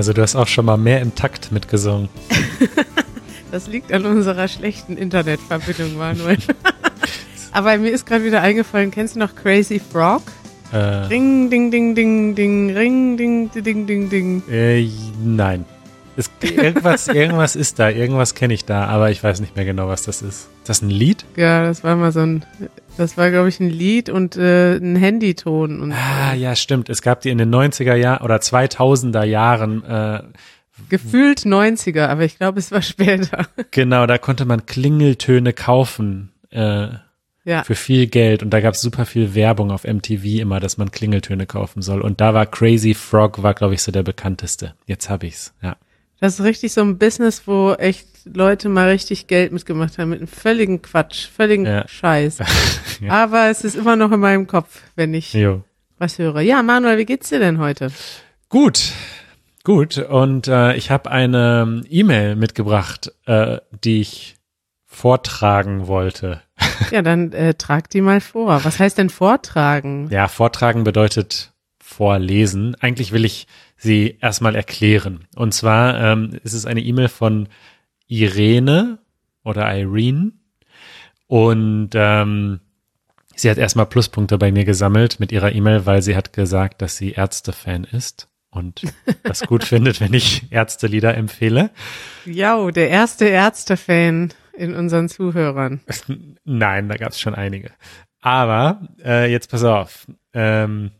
Also du hast auch schon mal mehr im Takt mitgesungen. Das liegt an unserer schlechten Internetverbindung, Manuel. Aber mir ist gerade wieder eingefallen, kennst du noch Crazy Frog? Äh, Ring, ding, ding, ding, ding, ring, ding, ding, ding, ding. äh, nein. Es, irgendwas, irgendwas ist da, irgendwas kenne ich da, aber ich weiß nicht mehr genau, was das ist. Ist das ein Lied? Ja, das war mal so ein, das war, glaube ich, ein Lied und äh, ein Handyton. Und Ah, ja, stimmt. Es gab die in den 90er Jahren oder 2000er Jahren. Äh, gefühlt 90er, aber ich glaube, es war später. genau, da konnte man Klingeltöne kaufen äh, Ja, für viel Geld und da gab es super viel Werbung auf MTV immer, dass man Klingeltöne kaufen soll. Und da war Crazy Frog, war glaube ich so der bekannteste. Jetzt habe ich's. Ja. das ist richtig so ein Business, wo echt Leute mal richtig Geld mitgemacht haben, mit einem völligen Quatsch, völligen Ja. Scheiß. Ja. Aber es ist immer noch in meinem Kopf, wenn ich Jo. was höre. Ja, Manuel, wie geht's dir denn heute? Gut, gut. Und äh, ich habe eine E-Mail mitgebracht, äh, die ich vortragen wollte. Ja, dann äh, trag die mal vor. Was heißt denn vortragen? Ja, vortragen bedeutet vorlesen. Eigentlich will ich sie erstmal erklären. Und zwar ähm, ist es eine E-Mail von Irene oder Irene. Und ähm, sie hat erstmal Pluspunkte bei mir gesammelt mit ihrer E-Mail, weil sie hat gesagt, dass sie Ärzte-Fan ist und das gut findet, wenn ich Ärztelieder empfehle. Ja, der erste Ärzte-Fan in unseren Zuhörern. Nein, da gab es schon einige. Aber äh, jetzt pass auf. Ähm,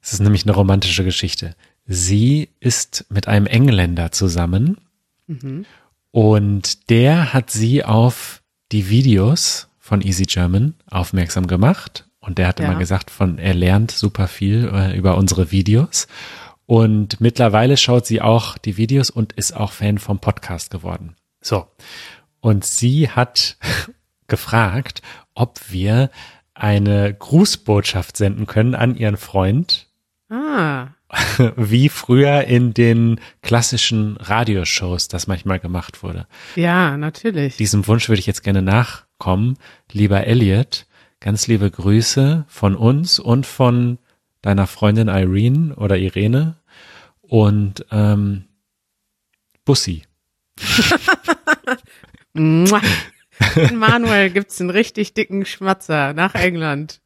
es ist nämlich eine romantische Geschichte. Sie ist mit einem Engländer zusammen Mhm. Und der hat sie auf die Videos von Easy German aufmerksam gemacht. Und der hat Ja. immer gesagt, von er lernt super viel äh, über unsere Videos. Und mittlerweile schaut sie auch die Videos und ist auch Fan vom Podcast geworden. So. Und sie hat gefragt, ob wir eine Grußbotschaft senden können an ihren Freund, Ah, wie früher in den klassischen Radioshows das manchmal gemacht wurde. ja, natürlich. Diesem Wunsch würde ich jetzt gerne nachkommen. Lieber Elliot, ganz liebe Grüße von uns und von deiner Freundin Irene oder Irene und ähm, Bussi. Manuel gibt's einen richtig dicken Schmatzer nach England.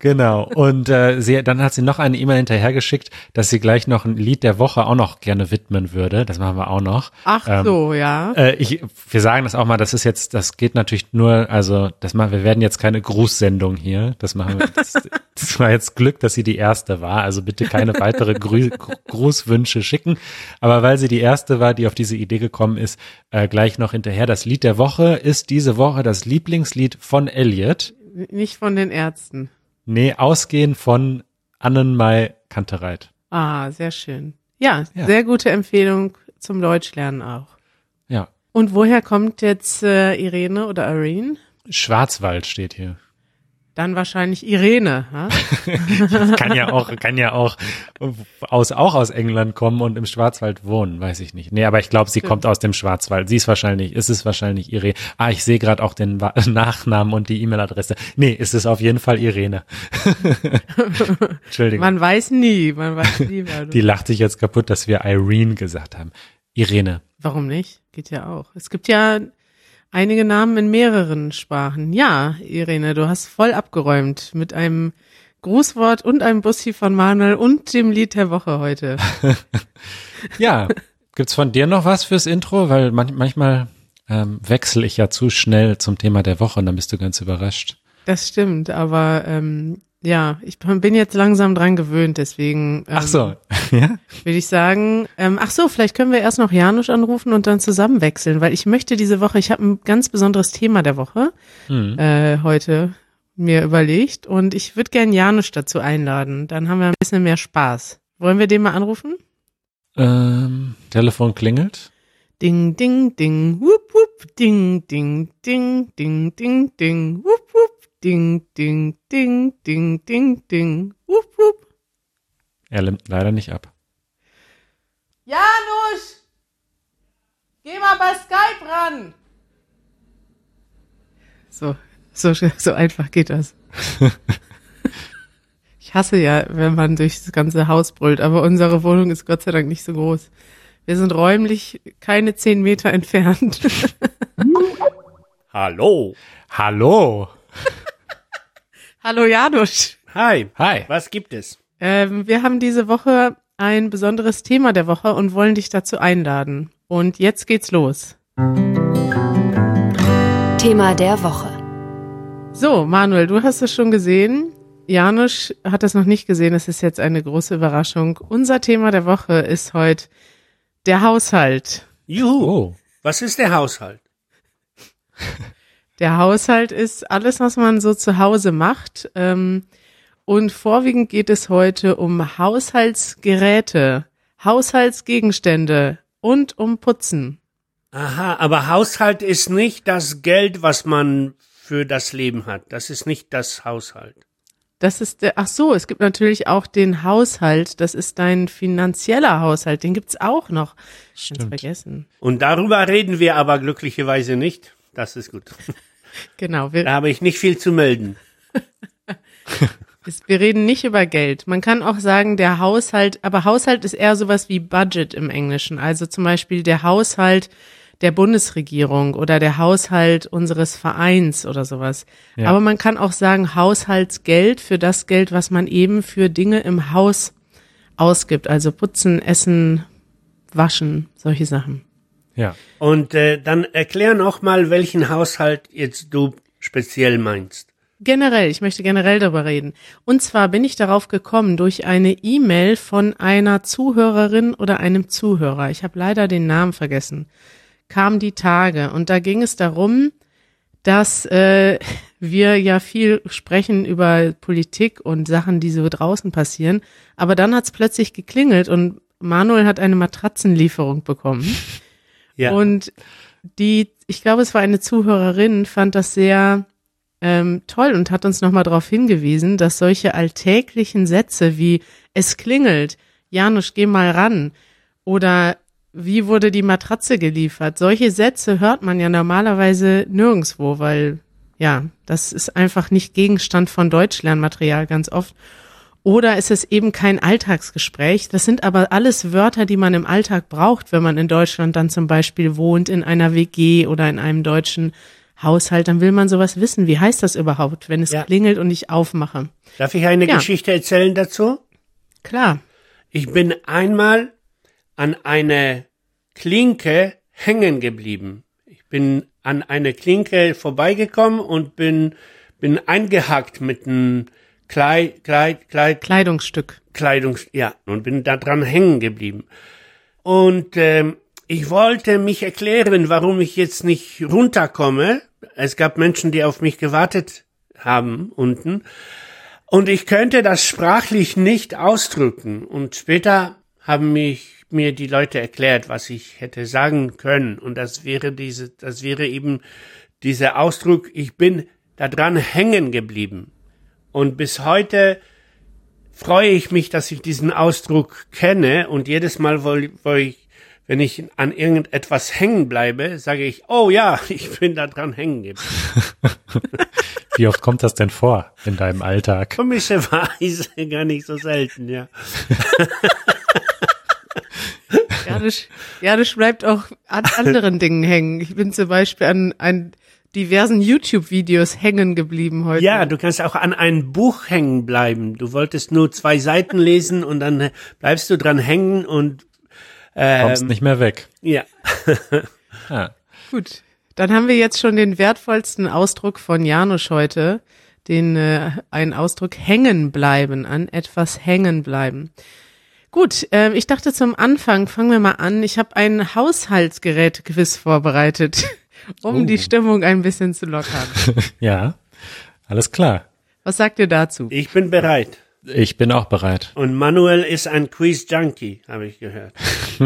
Genau. Und äh, sie, dann hat sie noch eine E-Mail hinterhergeschickt, dass sie gleich noch ein Lied der Woche auch noch gerne widmen würde. Das machen wir auch noch. Ach Ähm, so, ja. Äh, ich, wir sagen das auch mal, das ist jetzt, das geht natürlich nur, also das machen, wir werden jetzt keine Grußsendung hier. Das machen wir. Das, das war jetzt Glück, dass sie die erste war. Also bitte keine weitere Grü Grußwünsche schicken. Aber weil sie die erste war, die auf diese Idee gekommen ist, äh, gleich noch hinterher. Das Lied der Woche ist diese Woche das Lieblingslied von Elliot. Nicht von den Ärzten. Nee, ausgehend von Annenmai Kantereit. Ah, sehr schön. Ja, Ja. sehr gute Empfehlung zum Deutschlernen auch. Ja. Und woher kommt jetzt äh, Irene oder Irene? Schwarzwald steht hier. Dann wahrscheinlich Irene. Ha? kann ja auch, kann ja auch aus, auch aus England kommen und im Schwarzwald wohnen, weiß ich nicht. Nee, aber ich glaube, sie Stimmt. kommt aus dem Schwarzwald. Sie ist wahrscheinlich, ist es wahrscheinlich Irene. Ah, ich sehe gerade auch den Nachnamen und die E-Mail-Adresse. Nee, ist es auf jeden Fall Irene. Entschuldigung. Man weiß nie, man weiß nie. die lacht sich jetzt kaputt, dass wir Irene gesagt haben. Irene. Warum nicht? Geht ja auch. Es gibt ja einige Namen in mehreren Sprachen. Ja, Irene, du hast voll abgeräumt mit einem Grußwort und einem Bussi von Manuel und dem Lied der Woche heute. Ja, gibt's von dir noch was fürs Intro? Weil man, manchmal ähm, wechsle ich ja zu schnell zum Thema der Woche und dann bist du ganz überrascht. Das stimmt, aber ähm, ja, ich bin jetzt langsam dran gewöhnt, deswegen ähm, Ach so, ja? würde ich sagen, ähm, ach so, vielleicht können wir erst noch Janusz anrufen und dann zusammen wechseln, weil ich möchte diese Woche, ich habe ein ganz besonderes Thema der Woche Hm. äh, heute mir überlegt und ich würde gern Janusz dazu einladen. Dann haben wir ein bisschen mehr Spaß. Wollen wir den mal anrufen? Ähm, Telefon klingelt. Ding, ding, ding, wup, wup, ding, ding, ding, ding, ding, ding, wup, ding, ding, ding, ding, ding, ding, wup, wup. Er nimmt leider nicht ab. Janusz! Geh mal bei Skype ran! So, so, so einfach geht das. Ich hasse ja, wenn man durch das ganze Haus brüllt, aber unsere Wohnung ist Gott sei Dank nicht so groß. Wir sind räumlich keine zehn Meter entfernt. Hallo. Hallo. Hallo Janusz. Hi. Hi. Was gibt es? Ähm, wir haben diese Woche ein besonderes Thema der Woche und wollen dich dazu einladen. Und jetzt geht's los. Thema der Woche. So, Manuel, du hast es schon gesehen. Janusz hat es noch nicht gesehen. Es ist jetzt eine große Überraschung. Unser Thema der Woche ist heute der Haushalt. Juhu. Oh. Was ist der Haushalt? Der Haushalt ist alles, was man so zu Hause macht. Ähm, und vorwiegend geht es heute um Haushaltsgeräte, Haushaltsgegenstände und um Putzen. Aha, aber Haushalt ist nicht das Geld, was man für das Leben hat. Das ist nicht das Haushalt. Das ist der, ach so, es gibt natürlich auch den Haushalt. Das ist dein finanzieller Haushalt. Den gibt's auch noch. Ganz Stimmt. vergessen. Und darüber reden wir aber glücklicherweise nicht. Das ist gut. Genau. Wir, Da habe ich nicht viel zu melden. ist, wir reden nicht über Geld. Man kann auch sagen, der Haushalt, aber Haushalt ist eher sowas wie Budget im Englischen. Also zum Beispiel der Haushalt der Bundesregierung oder der Haushalt unseres Vereins oder sowas. Ja. Aber man kann auch sagen Haushaltsgeld für das Geld, was man eben für Dinge im Haus ausgibt. Also putzen, essen, waschen, solche Sachen. Ja. Und äh, dann erklär noch mal, welchen Haushalt jetzt du speziell meinst. Generell, ich möchte generell darüber reden. Und zwar bin ich darauf gekommen durch eine E-Mail von einer Zuhörerin oder einem Zuhörer. Ich habe leider den Namen vergessen. Kam die Tage und da ging es darum, dass äh, wir ja viel sprechen über Politik und Sachen, die so draußen passieren. Aber dann hat es plötzlich geklingelt und Manuel hat eine Matratzenlieferung bekommen. Ja. Und die, ich glaube, es war eine Zuhörerin, fand das sehr ähm, toll und hat uns nochmal darauf hingewiesen, dass solche alltäglichen Sätze wie es klingelt, Janusz, geh mal ran oder wie wurde die Matratze geliefert? Solche Sätze hört man ja normalerweise nirgendswo, weil ja, das ist einfach nicht Gegenstand von Deutschlernmaterial ganz oft. Oder ist es eben kein Alltagsgespräch? Das sind aber alles Wörter, die man im Alltag braucht, wenn man in Deutschland dann zum Beispiel wohnt, in einer WG oder in einem deutschen Haushalt. Dann will man sowas wissen. Wie heißt das überhaupt, wenn es Ja. klingelt und ich aufmache? Darf ich eine Ja. Geschichte erzählen dazu? Klar. Ich bin einmal an eine Klinke hängen geblieben. Ich bin an eine Klinke vorbeigekommen und bin, bin eingehackt mit einem Kleid, Kleid, Kleid, Kleidungsstück. Kleidungs, ja, und bin da dran hängen geblieben. Und ähm, ich wollte mich erklären, warum ich jetzt nicht runterkomme. Es gab Menschen, die auf mich gewartet haben unten. Und ich könnte das sprachlich nicht ausdrücken. Und später haben mich mir die Leute erklärt, was ich hätte sagen können. Und das wäre diese, das wäre eben dieser Ausdruck, ich bin da dran hängen geblieben. Und bis heute freue ich mich, dass ich diesen Ausdruck kenne und jedes Mal, wo, wo ich, wenn ich an irgendetwas hängen bleibe, sage ich, oh ja, ich bin da dran hängen geblieben. Wie oft kommt das denn vor in deinem Alltag? Komischerweise gar nicht so selten, ja. Janusz, Janusz bleibt auch an anderen Dingen hängen. Ich bin zum Beispiel an, an diversen YouTube-Videos hängen geblieben heute. Ja, du kannst auch an ein Buch hängen bleiben. Du wolltest nur zwei Seiten lesen und dann bleibst du dran hängen und Kommst ähm, nicht mehr weg. ja. Ja. Gut, dann haben wir jetzt schon den wertvollsten Ausdruck von Janusz heute, den äh, einen Ausdruck hängen bleiben, an etwas hängen bleiben. Gut, ähm, ich dachte zum Anfang, fangen wir mal an. Ich habe ein Haushaltsgerät-Quiz vorbereitet, um Oh. die Stimmung ein bisschen zu lockern. Ja. Alles klar. Was sagt ihr dazu? Ich bin bereit. Ich bin auch bereit. Und Manuel ist ein Quiz-Junkie, habe ich gehört.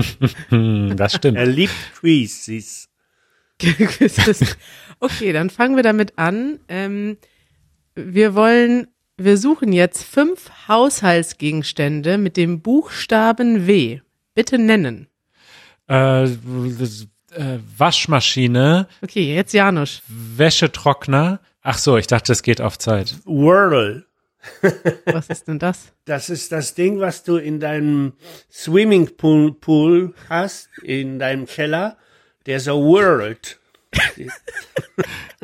Das Er stimmt. liebt Quizzes. Quizzes. okay, dann fangen wir damit an. Ähm, wir wollen, wir suchen jetzt fünf Haushaltsgegenstände mit dem Buchstaben W. Bitte nennen. Äh, äh, Waschmaschine, Okay, jetzt Janusz. Wäschetrockner. Ach so, ich dachte, es geht auf Zeit. Whirl. Was ist denn das? Das ist das Ding, was du in deinem Swimmingpool Pool hast, in deinem Keller, der so whirlt.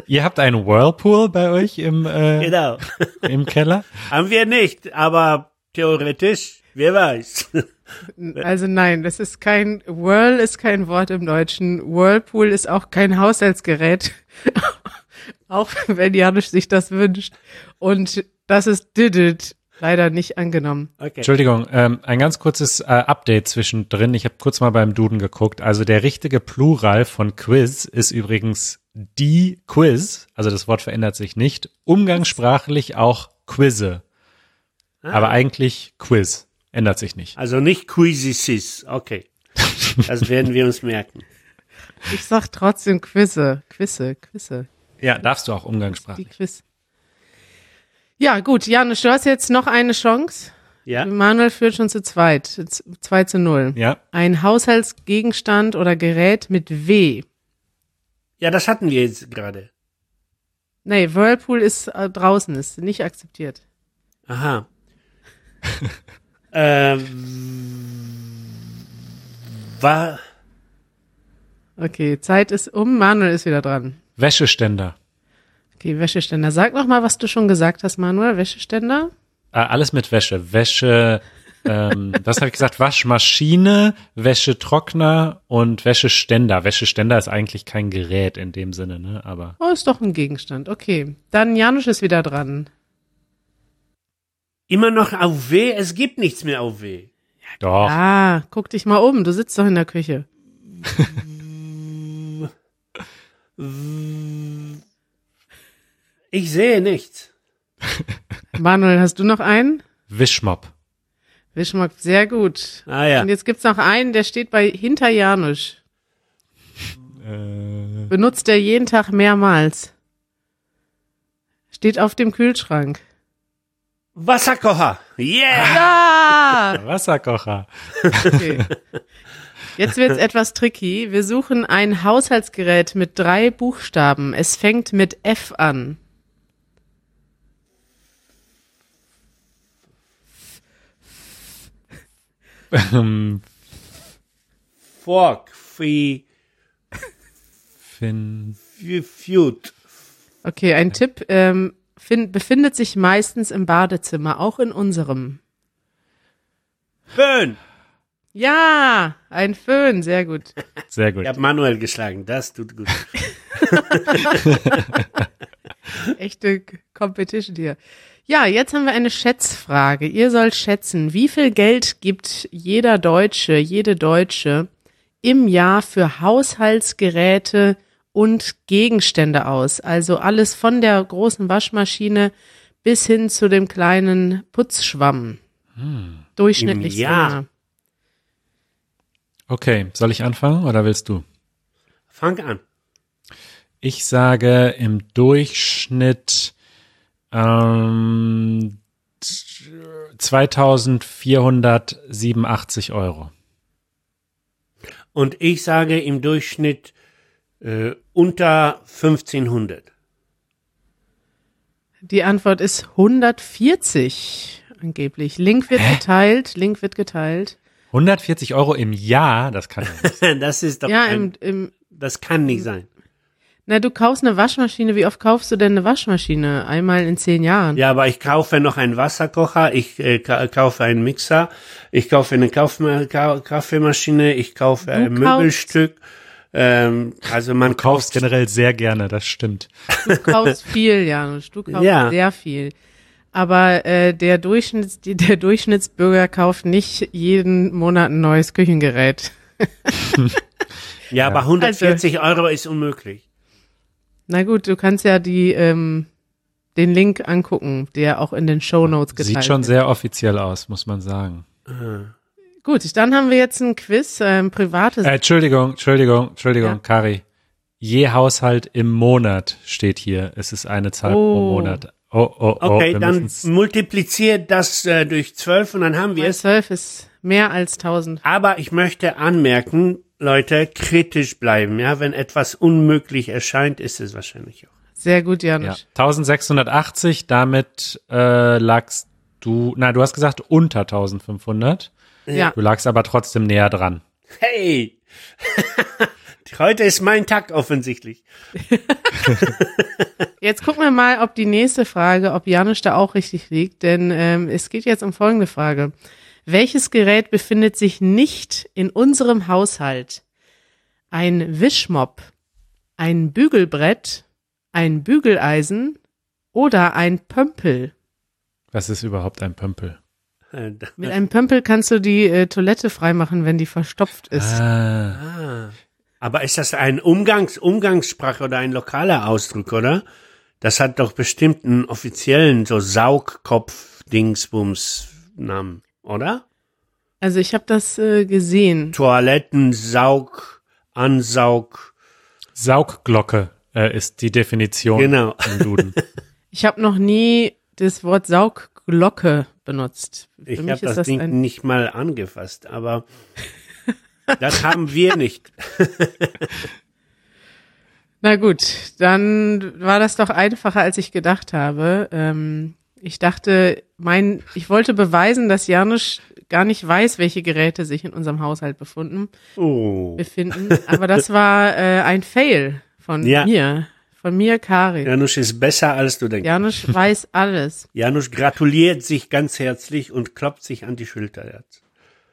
Ihr habt einen Whirlpool bei euch im, äh, Genau. im Keller? Haben wir nicht, aber theoretisch, wer weiß. Also nein, das ist kein Whirl ist kein Wort im Deutschen. Whirlpool ist auch kein Haushaltsgerät. auch wenn Janusz sich das wünscht. Und das ist did it leider nicht angenommen. Okay. Entschuldigung, ähm, ein ganz kurzes äh, Update zwischendrin. Ich habe kurz mal beim Duden geguckt. Also der richtige Plural von Quiz ist übrigens die Quiz. Also das Wort verändert sich nicht. Umgangssprachlich auch Quizze. Aber eigentlich Quiz. Ändert sich nicht. Also nicht Quizzes, okay. Das werden wir uns merken. Ich sag trotzdem Quizze, Quizze, Quizze, Ja, darfst du auch die umgangssprachlich. Quiz. Ja, gut, Janusz, du hast jetzt noch eine Chance. Ja? Manuel führt schon zu zweit, zwei zu null. Ja, Ein Haushaltsgegenstand oder Gerät mit W. Ja, das hatten wir jetzt gerade. Nee, Whirlpool ist äh, draußen, ist nicht akzeptiert. Aha. ähm, war, Okay, Zeit ist um, Manuel ist wieder dran. Wäscheständer. Okay, Wäscheständer. Sag noch mal, was du schon gesagt hast, Manuel. Wäscheständer? Äh, alles mit Wäsche. Wäsche, ähm, was habe ich gesagt? Waschmaschine, Wäschetrockner und Wäscheständer. Wäscheständer ist eigentlich kein Gerät in dem Sinne, ne? Aber Oh, ist doch ein Gegenstand. Okay, dann Janusz ist wieder dran. Immer noch auf W, es gibt nichts mehr auf W. doch. Ah, guck dich mal um. Du sitzt doch in der Küche. Ich sehe nichts. Manuel, hast du noch einen? Wischmopp. Wischmock, sehr gut. Ah ja. Und jetzt gibt's noch einen, der steht bei hinter Janusz. Äh, Benutzt er jeden Tag mehrmals. Steht auf dem Kühlschrank. Wasserkocher. Yeah! Ah! Wasserkocher. Okay. Jetzt wird's etwas tricky. Wir suchen ein Haushaltsgerät mit drei Buchstaben. Es fängt mit F an. Ähm, Fork. Fi, Fin fi, Feud. Okay, ein Tipp. Ähm, find, befindet sich meistens im Badezimmer, auch in unserem. Föhn. Ja, ein Föhn, sehr gut. Sehr gut. Ich habe Manuel geschlagen, das tut gut. Echte Competition hier. Ja, jetzt haben wir eine Schätzfrage. Ihr sollt schätzen, wie viel Geld gibt jeder Deutsche, jede Deutsche im Jahr für Haushaltsgeräte und Gegenstände aus? Also alles von der großen Waschmaschine bis hin zu dem kleinen Putzschwamm. Durchschnittlich. Im Jahr. Summe. Okay, soll ich anfangen oder willst du? Fang an. Ich sage im Durchschnitt ähm, 2487 Euro. Und ich sage im Durchschnitt äh, unter 1500. Die Antwort ist 140 angeblich. Link wird geteilt, Link wird geteilt. 140 Euro im Jahr, das kann ja nicht. Das ist doch Ja, ein, im, im, das kann nicht sein. na, du kaufst eine Waschmaschine. Wie oft kaufst du denn eine Waschmaschine? Einmal in zehn Jahren. Ja, aber ich kaufe noch einen Wasserkocher, ich äh, ka kaufe einen Mixer, ich kaufe eine Kaufma Ka Kaffeemaschine, ich kaufe ein kaufst- Möbelstück. Ähm, also man Kaufst kauft generell sehr gerne, das stimmt. Du kaufst viel, Janusz. Du kaufst Ja. sehr viel. Aber äh, der, Durchschnitts, der Durchschnittsbürger kauft nicht jeden Monat ein neues Küchengerät. Ja, aber 140 Euro ist unmöglich. Na gut, du kannst ja die ähm, den Link angucken, der auch in den Show Notes geteilt Sieht schon wird. sehr offiziell aus, muss man sagen. Gut, dann haben wir jetzt ein Quiz, ähm, privates. Äh, Entschuldigung, Entschuldigung, Entschuldigung, Ja. Kari. Je Haushalt im Monat steht hier. Es ist eine Zahl pro Oh. Monat. Oh, oh, oh. Okay, wir dann müssen's- multipliziert das äh, durch 12 und dann haben wir es. 12 ist mehr als 1000. Aber ich möchte anmerken, Leute, kritisch bleiben. Ja, wenn etwas unmöglich erscheint, ist es wahrscheinlich auch. Sehr gut, Ja. Janusz. 1680, damit äh, lagst du, na, du hast gesagt unter 1500. Ja. Du lagst aber trotzdem näher dran. Hey! Heute ist mein Tag offensichtlich. Jetzt gucken wir mal, ob die nächste Frage, ob Janusz da auch richtig liegt, denn ähm, es geht jetzt um folgende Frage. Welches Gerät befindet sich nicht in unserem Haushalt? Ein Wischmopp, ein Bügelbrett, ein Bügeleisen oder ein Pömpel? Was ist überhaupt ein Pömpel? Äh, Mit einem Pömpel kannst du die äh, Toilette freimachen, wenn die verstopft ist. Ah, Aber ist das ein Umgangs Umgangssprache oder ein lokaler Ausdruck, oder? Das hat doch bestimmt einen offiziellen so Saugkopf-Dingsbums-Namen, oder? Also ich habe das äh, gesehen. Toiletten, Saug, Ansaug. Saugglocke äh, ist die Definition Genau. im Duden. Ich habe noch nie das Wort Saugglocke benutzt. Für Ich mich habe ist das, Ding ein nicht mal angefasst, aber das haben wir nicht. Na gut, dann war das doch einfacher, als ich gedacht habe. Ähm, ich dachte, mein, ich wollte beweisen, dass Janusz gar nicht weiß, welche Geräte sich in unserem Haushalt befunden, Oh. befinden. Aber das war äh, ein Fail von Ja. mir, von mir, Karin. Janusz ist besser, als du denkst. Janusz weiß alles. Janusz gratuliert sich ganz herzlich und klopft sich an die Schulter jetzt.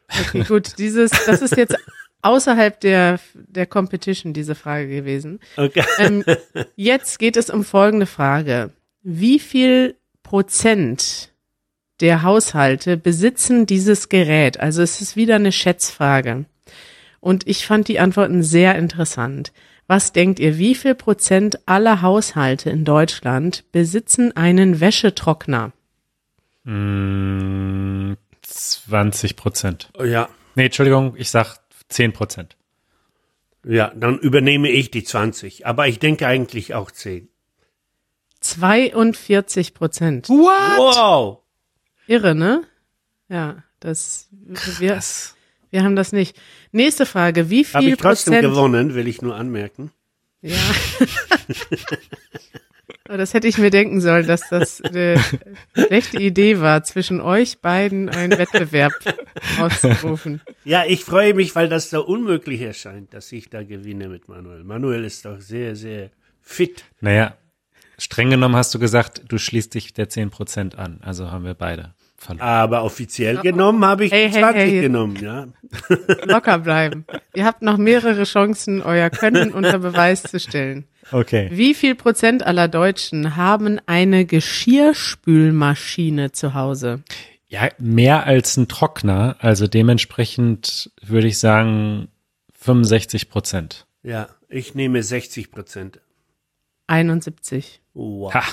Okay, gut, dieses, das ist jetzt außerhalb der, der Competition, diese Frage gewesen. Okay. Ähm, jetzt geht es um folgende Frage. Wie viel Prozent der Haushalte besitzen dieses Gerät? Also es ist wieder eine Schätzfrage. Und ich fand die Antworten sehr interessant. Was denkt ihr, wie viel Prozent aller Haushalte in Deutschland besitzen einen Wäschetrockner? Mm, 20 Prozent. Ja, Nee, Entschuldigung, ich sag 10 Prozent. ja, dann übernehme ich die 20. Aber ich denke eigentlich auch 10. 42 Prozent. Wow! Irre, ne? Ja, das, wir, wir haben das nicht. Nächste Frage. Wie Habe viel ich trotzdem Prozent? gewonnen, will ich nur anmerken. Ja. Aber das hätte ich mir denken sollen, dass das eine schlechte Idee war, zwischen euch beiden einen Wettbewerb auszurufen. Ja, ich freue mich, weil das so unmöglich erscheint, dass ich da gewinne mit Manuel. Manuel ist doch sehr, sehr fit. Naja, streng genommen hast du gesagt, du schließt dich der 10 Prozent an. Also haben wir beide verloren. Aber offiziell genommen habe ich Hey, die hey, 20 hey. genommen, ja. Locker bleiben. Ihr habt noch mehrere Chancen, euer Können unter Beweis zu stellen. Okay. Wie viel Prozent aller Deutschen haben eine Geschirrspülmaschine zu Hause? Ja, mehr als ein Trockner. Also dementsprechend würde ich sagen 65 Prozent. Ja, ich nehme 60 Prozent. 71. Wow. Ha.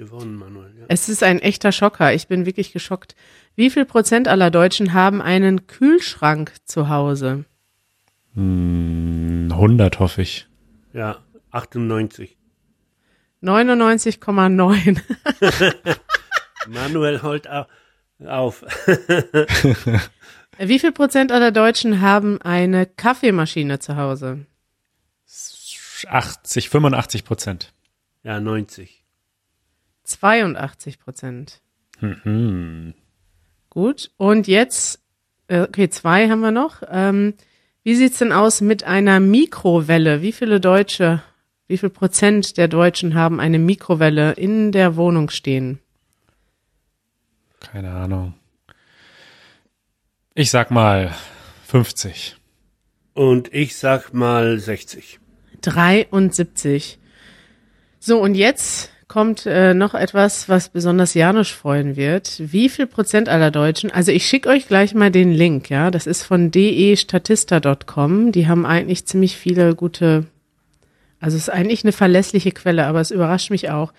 Gewonnen, Manuel. Ja. Es ist ein echter Schocker. Ich bin wirklich geschockt. Wie viel Prozent aller Deutschen haben einen Kühlschrank zu Hause? 100 hoffe ich. ja, 98. 99,9. Manuel holt au- auf. Wie viel Prozent aller Deutschen haben eine Kaffeemaschine zu Hause? 80, 85 Prozent. Ja, 90. 82 Prozent. Mhm. Gut. Und jetzt, äh, okay, zwei haben wir noch. Ähm, wie sieht's denn aus mit einer Mikrowelle? Wie viele Deutsche, wie viel Prozent der Deutschen haben eine Mikrowelle in der Wohnung stehen? Keine Ahnung. Ich sag mal 50. Und ich sag mal 60. 73. So, und jetzt kommt äh, noch etwas, was besonders Janusz freuen wird. Wie viel Prozent aller Deutschen, also ich schicke euch gleich mal den Link, ja, das ist von destatista.com, die haben eigentlich ziemlich viele gute, also es ist eigentlich eine verlässliche Quelle, aber es überrascht mich auch.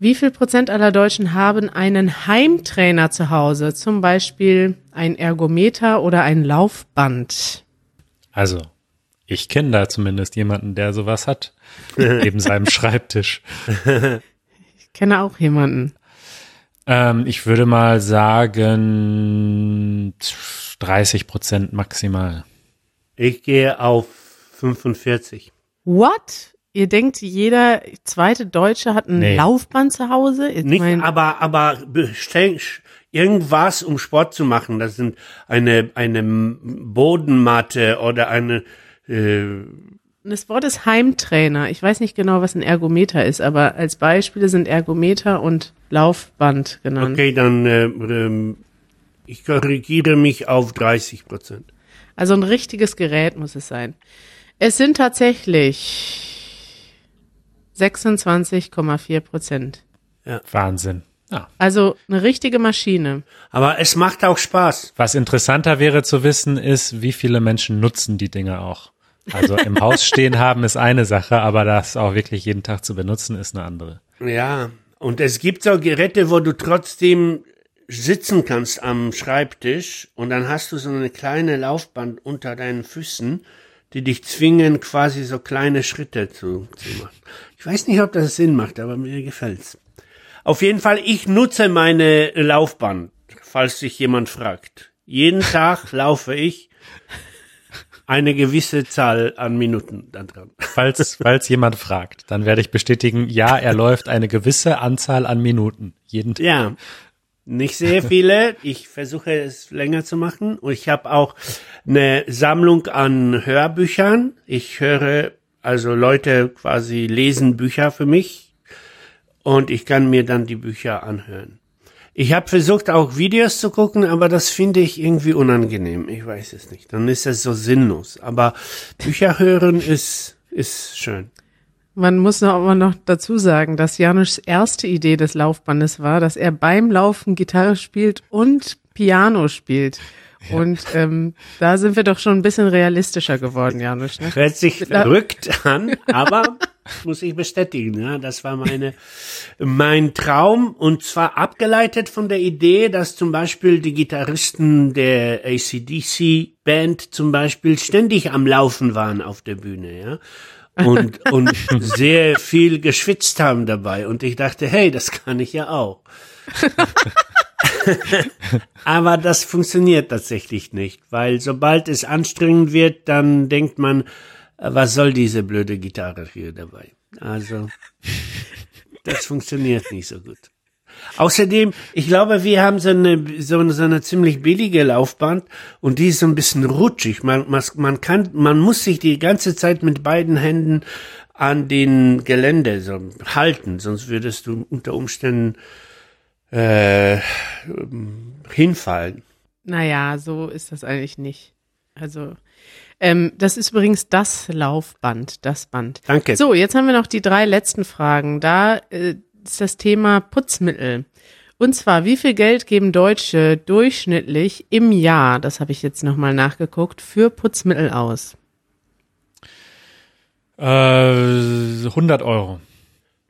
Wie viel Prozent aller Deutschen haben einen Heimtrainer zu Hause, zum Beispiel ein Ergometer oder ein Laufband? Also, ich kenne da zumindest jemanden, der sowas hat. neben seinem Schreibtisch. Ich kenne auch jemanden. Ähm, ich würde mal sagen 30 Prozent maximal. Ich gehe auf 45. What? Ihr denkt, jeder zweite Deutsche hat ein Nee. Laufband zu Hause? Ich Nicht, mein, aber, aber bestell, irgendwas, um Sport zu machen. Das sind eine, eine Bodenmatte oder eine, äh, das Wort ist Heimtrainer. Ich weiß nicht genau, was ein Ergometer ist, aber als Beispiele sind Ergometer und Laufband genannt. okay, dann, äh, ähm, ich korrigiere mich auf 30 Prozent. Also ein richtiges Gerät muss es sein. Es sind tatsächlich 26,4 Prozent. Wahnsinn. Ja. Also eine richtige Maschine. Aber es macht auch Spaß. Was interessanter wäre zu wissen, ist, wie viele Menschen nutzen die Dinge auch. Also im Haus stehen haben ist eine Sache, aber das auch wirklich jeden Tag zu benutzen ist eine andere. Ja, und es gibt so Geräte, wo du trotzdem sitzen kannst am Schreibtisch und dann hast du so eine kleine Laufband unter deinen Füßen, die dich zwingen, quasi so kleine Schritte zu, zu machen. Ich weiß nicht, ob das Sinn macht, aber mir gefällt's. Auf jeden Fall, ich nutze meine Laufband, falls sich jemand fragt. Jeden Tag laufe ich eine gewisse Zahl an Minuten da dran. Falls, falls jemand fragt, dann werde ich bestätigen, ja, er läuft eine gewisse Anzahl an Minuten. Jeden Tag. Ja, nicht sehr viele. Ich versuche es länger zu machen. Und ich habe auch eine Sammlung an Hörbüchern. Ich höre, also Leute quasi lesen Bücher für mich und ich kann mir dann die Bücher anhören. Ich habe versucht auch Videos zu gucken, aber das finde ich irgendwie unangenehm. Ich weiß es nicht. Dann ist es so sinnlos. Aber Bücher hören ist ist schön. Man muss noch, aber noch dazu sagen, dass Janusz erste Idee des Laufbandes war, dass er beim Laufen Gitarre spielt und Piano spielt. Und ähm, da sind wir doch schon ein bisschen realistischer geworden, Janusz. Ne? Hört sich verrückt an, aber muss ich bestätigen, ja, das war meine, mein Traum und zwar abgeleitet von der Idee, dass zum Beispiel die Gitarristen der ACDC Band zum Beispiel ständig am Laufen waren auf der Bühne, ja. Und, und sehr viel geschwitzt haben dabei. Und ich dachte, hey, das kann ich ja auch. Aber das funktioniert tatsächlich nicht, weil sobald es anstrengend wird, dann denkt man, was soll diese blöde Gitarre hier dabei? Also, das funktioniert nicht so gut. Außerdem, ich glaube, wir haben so eine, so eine, so eine ziemlich billige Laufband und die ist so ein bisschen rutschig. Man, man, man kann, man muss sich die ganze Zeit mit beiden Händen an den Gelände so halten, sonst würdest du unter Umständen äh, hinfallen. Naja, so ist das eigentlich nicht. Also, ähm, das ist übrigens das Laufband, das Band. Danke. So, jetzt haben wir noch die drei letzten Fragen. Da äh, ist das Thema Putzmittel. Und zwar, wie viel Geld geben Deutsche durchschnittlich im Jahr, das habe ich jetzt nochmal nachgeguckt, für Putzmittel aus? Äh, 100 Euro.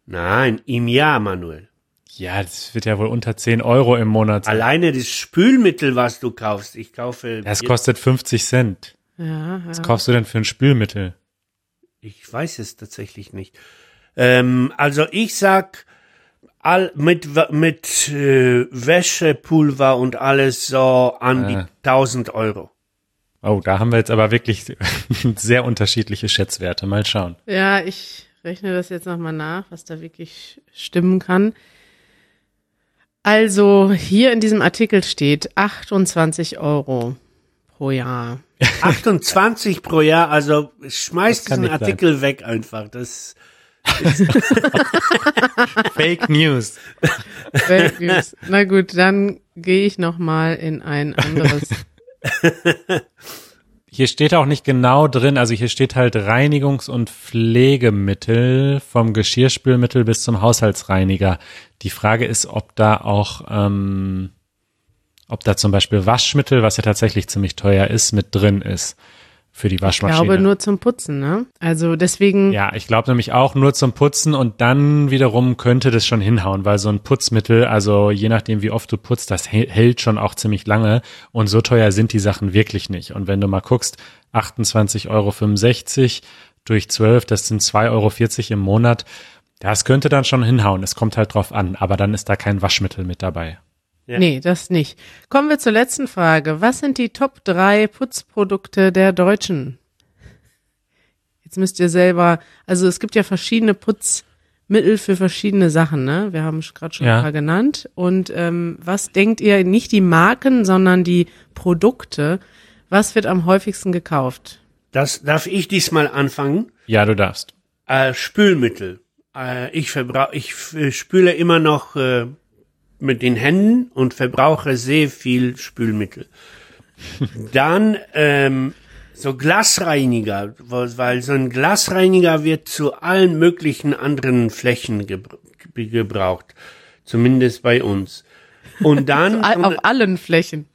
Nein, im Jahr, Manuel. Ja, das wird ja wohl unter 10 Euro im Monat sein. Alleine das Spülmittel, was du kaufst. Ich kaufe. Das kostet 50 Cent. Ja, Was ja. kaufst du denn für ein Spülmittel? Ich weiß es tatsächlich nicht. Ähm, also ich sag all, mit mit äh, Wäschepulver und alles so an die Ah. 1000 Euro. Oh, da haben wir jetzt aber wirklich sehr unterschiedliche Schätzwerte. Mal schauen. ja, ich rechne das jetzt nochmal nach, was da wirklich stimmen kann. Also, hier in diesem Artikel steht 28 Euro pro Jahr. 28 pro Jahr, also schmeiß Das kann diesen nicht sein. Artikel weg einfach. Das Fake News. Fake News. Na gut, dann gehe ich noch mal in ein anderes. Hier steht auch nicht genau drin, also hier steht halt Reinigungs- und Pflegemittel vom Geschirrspülmittel bis zum Haushaltsreiniger. Die Frage ist, ob da auch, ähm, ob da zum Beispiel Waschmittel, was ja tatsächlich ziemlich teuer ist, mit drin ist für die Ich Waschmaschine. glaube nur zum Putzen, ne? Also deswegen, Ja, ich glaube nämlich auch nur zum Putzen und dann wiederum könnte das schon hinhauen, weil so ein Putzmittel, also je nachdem wie oft du putzt, das hä- hält schon auch ziemlich lange und so teuer sind die Sachen wirklich nicht. Und wenn du mal guckst, 28,65 Euro durch 12, das sind 2,40 Euro im Monat, das könnte dann schon hinhauen. Es kommt halt drauf an, aber dann ist da kein Waschmittel mit dabei. Ja. nee, das nicht. Kommen wir zur letzten Frage. Was sind die Top 3 Putzprodukte der Deutschen? Jetzt müsst ihr selber, also es gibt ja verschiedene Putzmittel für verschiedene Sachen, ne? Wir haben gerade schon Ja. ein paar genannt. Und ähm, was denkt ihr, nicht die Marken, sondern die Produkte, was wird am häufigsten gekauft? Das darf ich diesmal anfangen. Ja, du darfst. Äh, Spülmittel. Äh, ich verbrauche, ich spüle immer noch äh, mit den Händen und verbrauche sehr viel Spülmittel. Dann ähm, so Glasreiniger, weil so ein Glasreiniger wird zu allen möglichen anderen Flächen gebr gebraucht, zumindest bei uns. Und dann All, auf allen Flächen.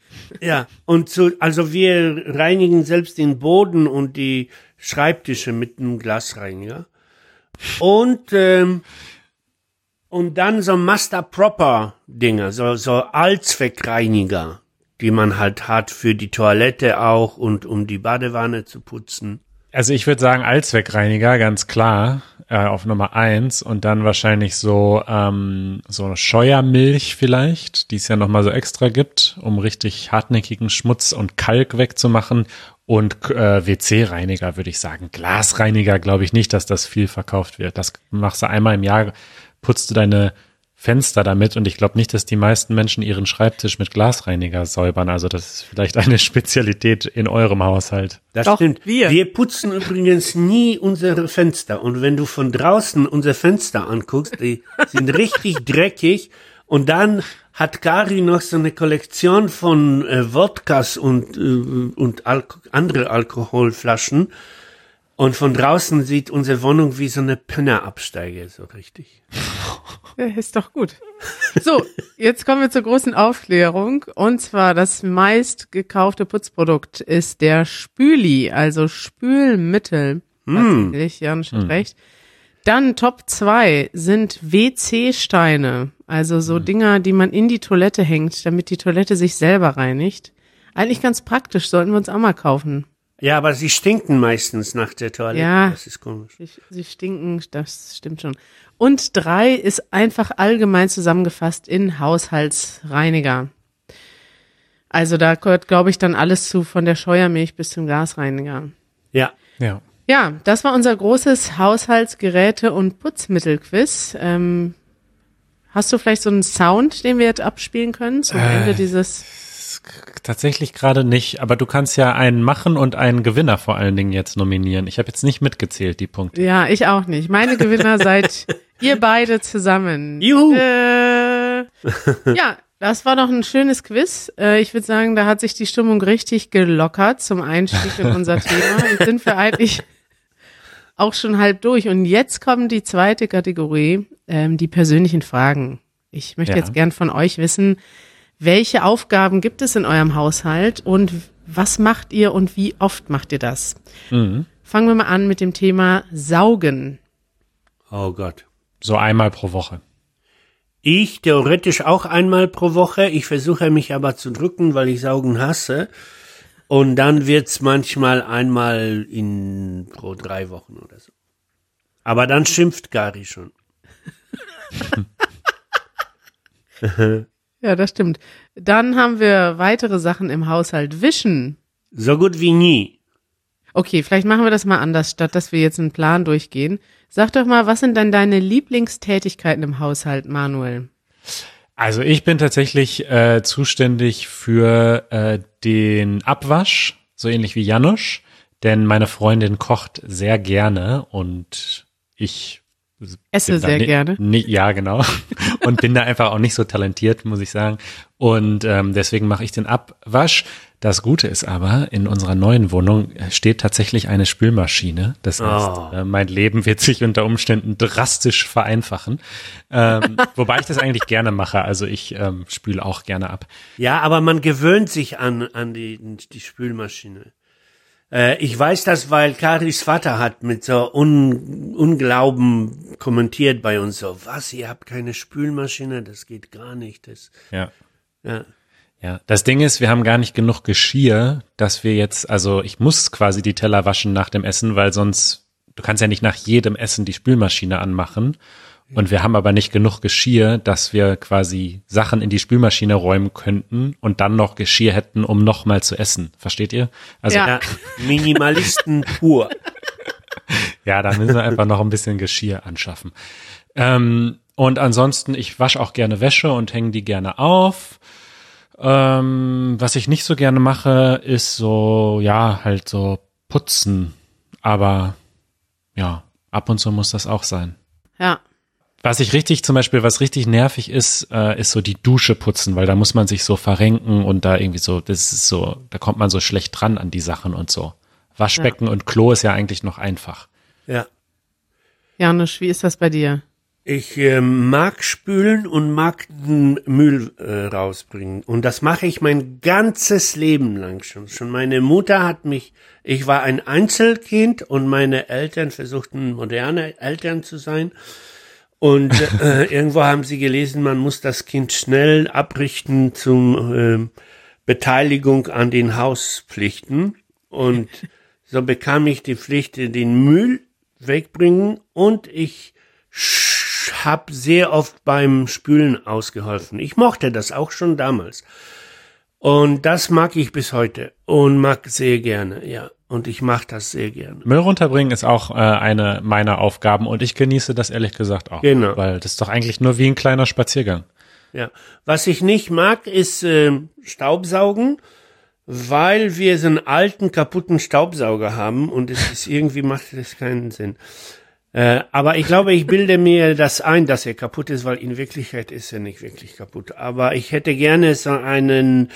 ja, und so, also wir reinigen selbst den Boden und die Schreibtische mit einem Glasreiniger. Und, ähm, und dann so Master Proper Dinger, so, so Allzweckreiniger, die man halt hat für die Toilette auch und um die Badewanne zu putzen. Also ich würde sagen Allzweckreiniger, ganz klar, äh, auf Nummer eins und dann wahrscheinlich so ähm, so eine Scheuermilch vielleicht, die es ja nochmal so extra gibt, um richtig hartnäckigen Schmutz und Kalk wegzumachen und äh, WC-Reiniger würde ich sagen. Glasreiniger glaube ich nicht, dass das viel verkauft wird. Das machst du einmal im Jahr, putzt du deine Fenster damit und ich glaube nicht, dass die meisten Menschen ihren Schreibtisch mit Glasreiniger säubern. Also das ist vielleicht eine Spezialität in eurem Haushalt. Das Doch, stimmt. wir. wir putzen übrigens nie unsere Fenster. Und wenn du von draußen unsere Fenster anguckst, die sind richtig dreckig. Und dann hat Gary noch so eine Kollektion von äh, Wodkas und, äh, und Alko andere Alkoholflaschen. Und von draußen sieht unsere Wohnung wie so eine Pennerabsteige, so richtig. Ja, ist doch gut. So, jetzt kommen wir zur großen Aufklärung. Und zwar das meist gekaufte Putzprodukt ist der Spüli, also Spülmittel. Tatsächlich, Jan hat recht. Dann Top 2 sind WC-Steine, also so Dinger, die man in die Toilette hängt, damit die Toilette sich selber reinigt. Eigentlich ganz praktisch, sollten wir uns auch mal kaufen. Ja, aber sie stinken meistens nach der Toilette. Ja. Das ist komisch. Sie, sie stinken, das stimmt schon. Und drei ist einfach allgemein zusammengefasst in Haushaltsreiniger. Also da gehört, glaube ich, dann alles zu, von der Scheuermilch bis zum Gasreiniger. Ja. Ja. Ja, das war unser großes Haushaltsgeräte- und Putzmittelquiz. Ähm, hast du vielleicht so einen Sound, den wir jetzt abspielen können zum Ende dieses? Tatsächlich gerade nicht, aber du kannst ja einen machen und einen Gewinner vor allen Dingen jetzt nominieren. Ich habe jetzt nicht mitgezählt, die Punkte. Ja, ich auch nicht. Meine Gewinner seid ihr beide zusammen. Juhu. Äh, ja, das war doch ein schönes Quiz. Äh, ich würde sagen, da hat sich die Stimmung richtig gelockert zum Einstieg in unser Thema. Jetzt sind wir eigentlich auch schon halb durch. Und jetzt kommt die zweite Kategorie, ähm, die persönlichen Fragen. Ich möchte Ja. jetzt gern von euch wissen, welche Aufgaben gibt es in eurem Haushalt und was macht ihr und wie oft macht ihr das? Mhm. Fangen wir mal an mit dem Thema Saugen. Oh Gott. So einmal pro Woche. Ich theoretisch auch einmal pro Woche. Ich versuche mich aber zu drücken, weil ich Saugen hasse. Und dann wird's manchmal einmal in pro drei Wochen oder so. Aber dann schimpft Gary schon. Ja, das stimmt. Dann haben wir weitere Sachen im Haushalt. Wischen. So gut wie nie. Okay, vielleicht machen wir das mal anders, statt dass wir jetzt einen Plan durchgehen. Sag doch mal, was sind denn deine Lieblingstätigkeiten im Haushalt, Manuel? Also ich bin tatsächlich äh, zuständig für äh, den Abwasch, so ähnlich wie Janusz, denn meine Freundin kocht sehr gerne und ich Esse sehr ni- gerne. Ni ja, genau. Und bin da einfach auch nicht so talentiert, muss ich sagen. Und ähm, deswegen mache ich den Abwasch. Das Gute ist aber, in unserer neuen Wohnung äh, steht tatsächlich eine Spülmaschine. Das heißt, Oh. äh, mein Leben wird sich unter Umständen drastisch vereinfachen. Ähm, wobei ich das eigentlich gerne mache. Also ich ähm, spüle auch gerne ab. Ja, aber man gewöhnt sich an, an die, die Spülmaschine. Äh, ich weiß das, weil Karis Vater hat mit so Un Unglauben kommentiert bei uns so, was, ihr habt keine Spülmaschine? Das geht gar nicht. Das, Ja. ja. Ja, das Ding ist, wir haben gar nicht genug Geschirr, dass wir jetzt, also ich muss quasi die Teller waschen nach dem Essen, weil sonst, du kannst ja nicht nach jedem Essen die Spülmaschine anmachen. Und wir haben aber nicht genug Geschirr, dass wir quasi Sachen in die Spülmaschine räumen könnten und dann noch Geschirr hätten, um nochmal zu essen. Versteht ihr? Also Ja. ja. Minimalisten pur. Ja, da müssen wir einfach noch ein bisschen Geschirr anschaffen. Ähm, und ansonsten, ich wasche auch gerne Wäsche und hänge die gerne auf. Ähm, was ich nicht so gerne mache, ist so, ja, halt so putzen. Aber ja, ab und zu muss das auch sein. Ja. Was ich richtig, zum Beispiel, was richtig nervig ist, äh, ist so die Dusche putzen, weil da muss man sich so verrenken und da irgendwie so, das ist so, da kommt man so schlecht dran an die Sachen und so. Waschbecken und Klo ist ja eigentlich noch einfach. Ja. Janusz, wie ist das bei dir? Ich äh, mag spülen und mag den Müll äh, rausbringen. Und das mache ich mein ganzes Leben lang schon. Schon meine Mutter hat mich, ich war ein Einzelkind und meine Eltern versuchten moderne Eltern zu sein. Und äh, irgendwo haben sie gelesen, man muss das Kind schnell abrichten zum äh, Beteiligung an den Hauspflichten. Und so bekam ich die Pflicht, den Müll wegbringen und ich habe sehr oft beim Spülen ausgeholfen. Ich mochte das auch schon damals. Und das mag ich bis heute und mag sehr gerne, ja. Und ich mache das sehr gerne. Müll runterbringen ist auch äh, eine meiner Aufgaben und ich genieße das ehrlich gesagt auch. Genau. Weil das ist doch eigentlich nur wie ein kleiner Spaziergang. Ja. Was ich nicht mag, ist äh, Staubsaugen, weil wir so einen alten, kaputten Staubsauger haben und es ist irgendwie macht das keinen Sinn. Äh, aber ich glaube, ich bilde mir das ein, dass er kaputt ist, weil in Wirklichkeit ist er nicht wirklich kaputt. Aber ich hätte gerne so einen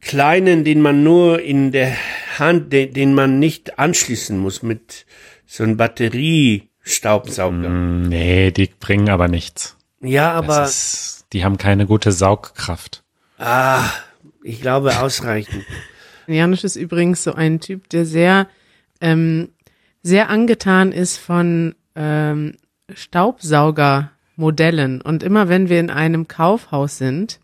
kleinen, den man nur in der Hand, den, den man nicht anschließen muss mit so einem Batteriestaubsauger. Mm, nee, die bringen aber nichts. Ja, aber ist, die haben keine gute Saugkraft. ah, ich glaube ausreichend. Janusz ist übrigens so ein Typ, der sehr, ähm, sehr angetan ist von ähm, Staubsaugermodellen. Und immer wenn wir in einem Kaufhaus sind,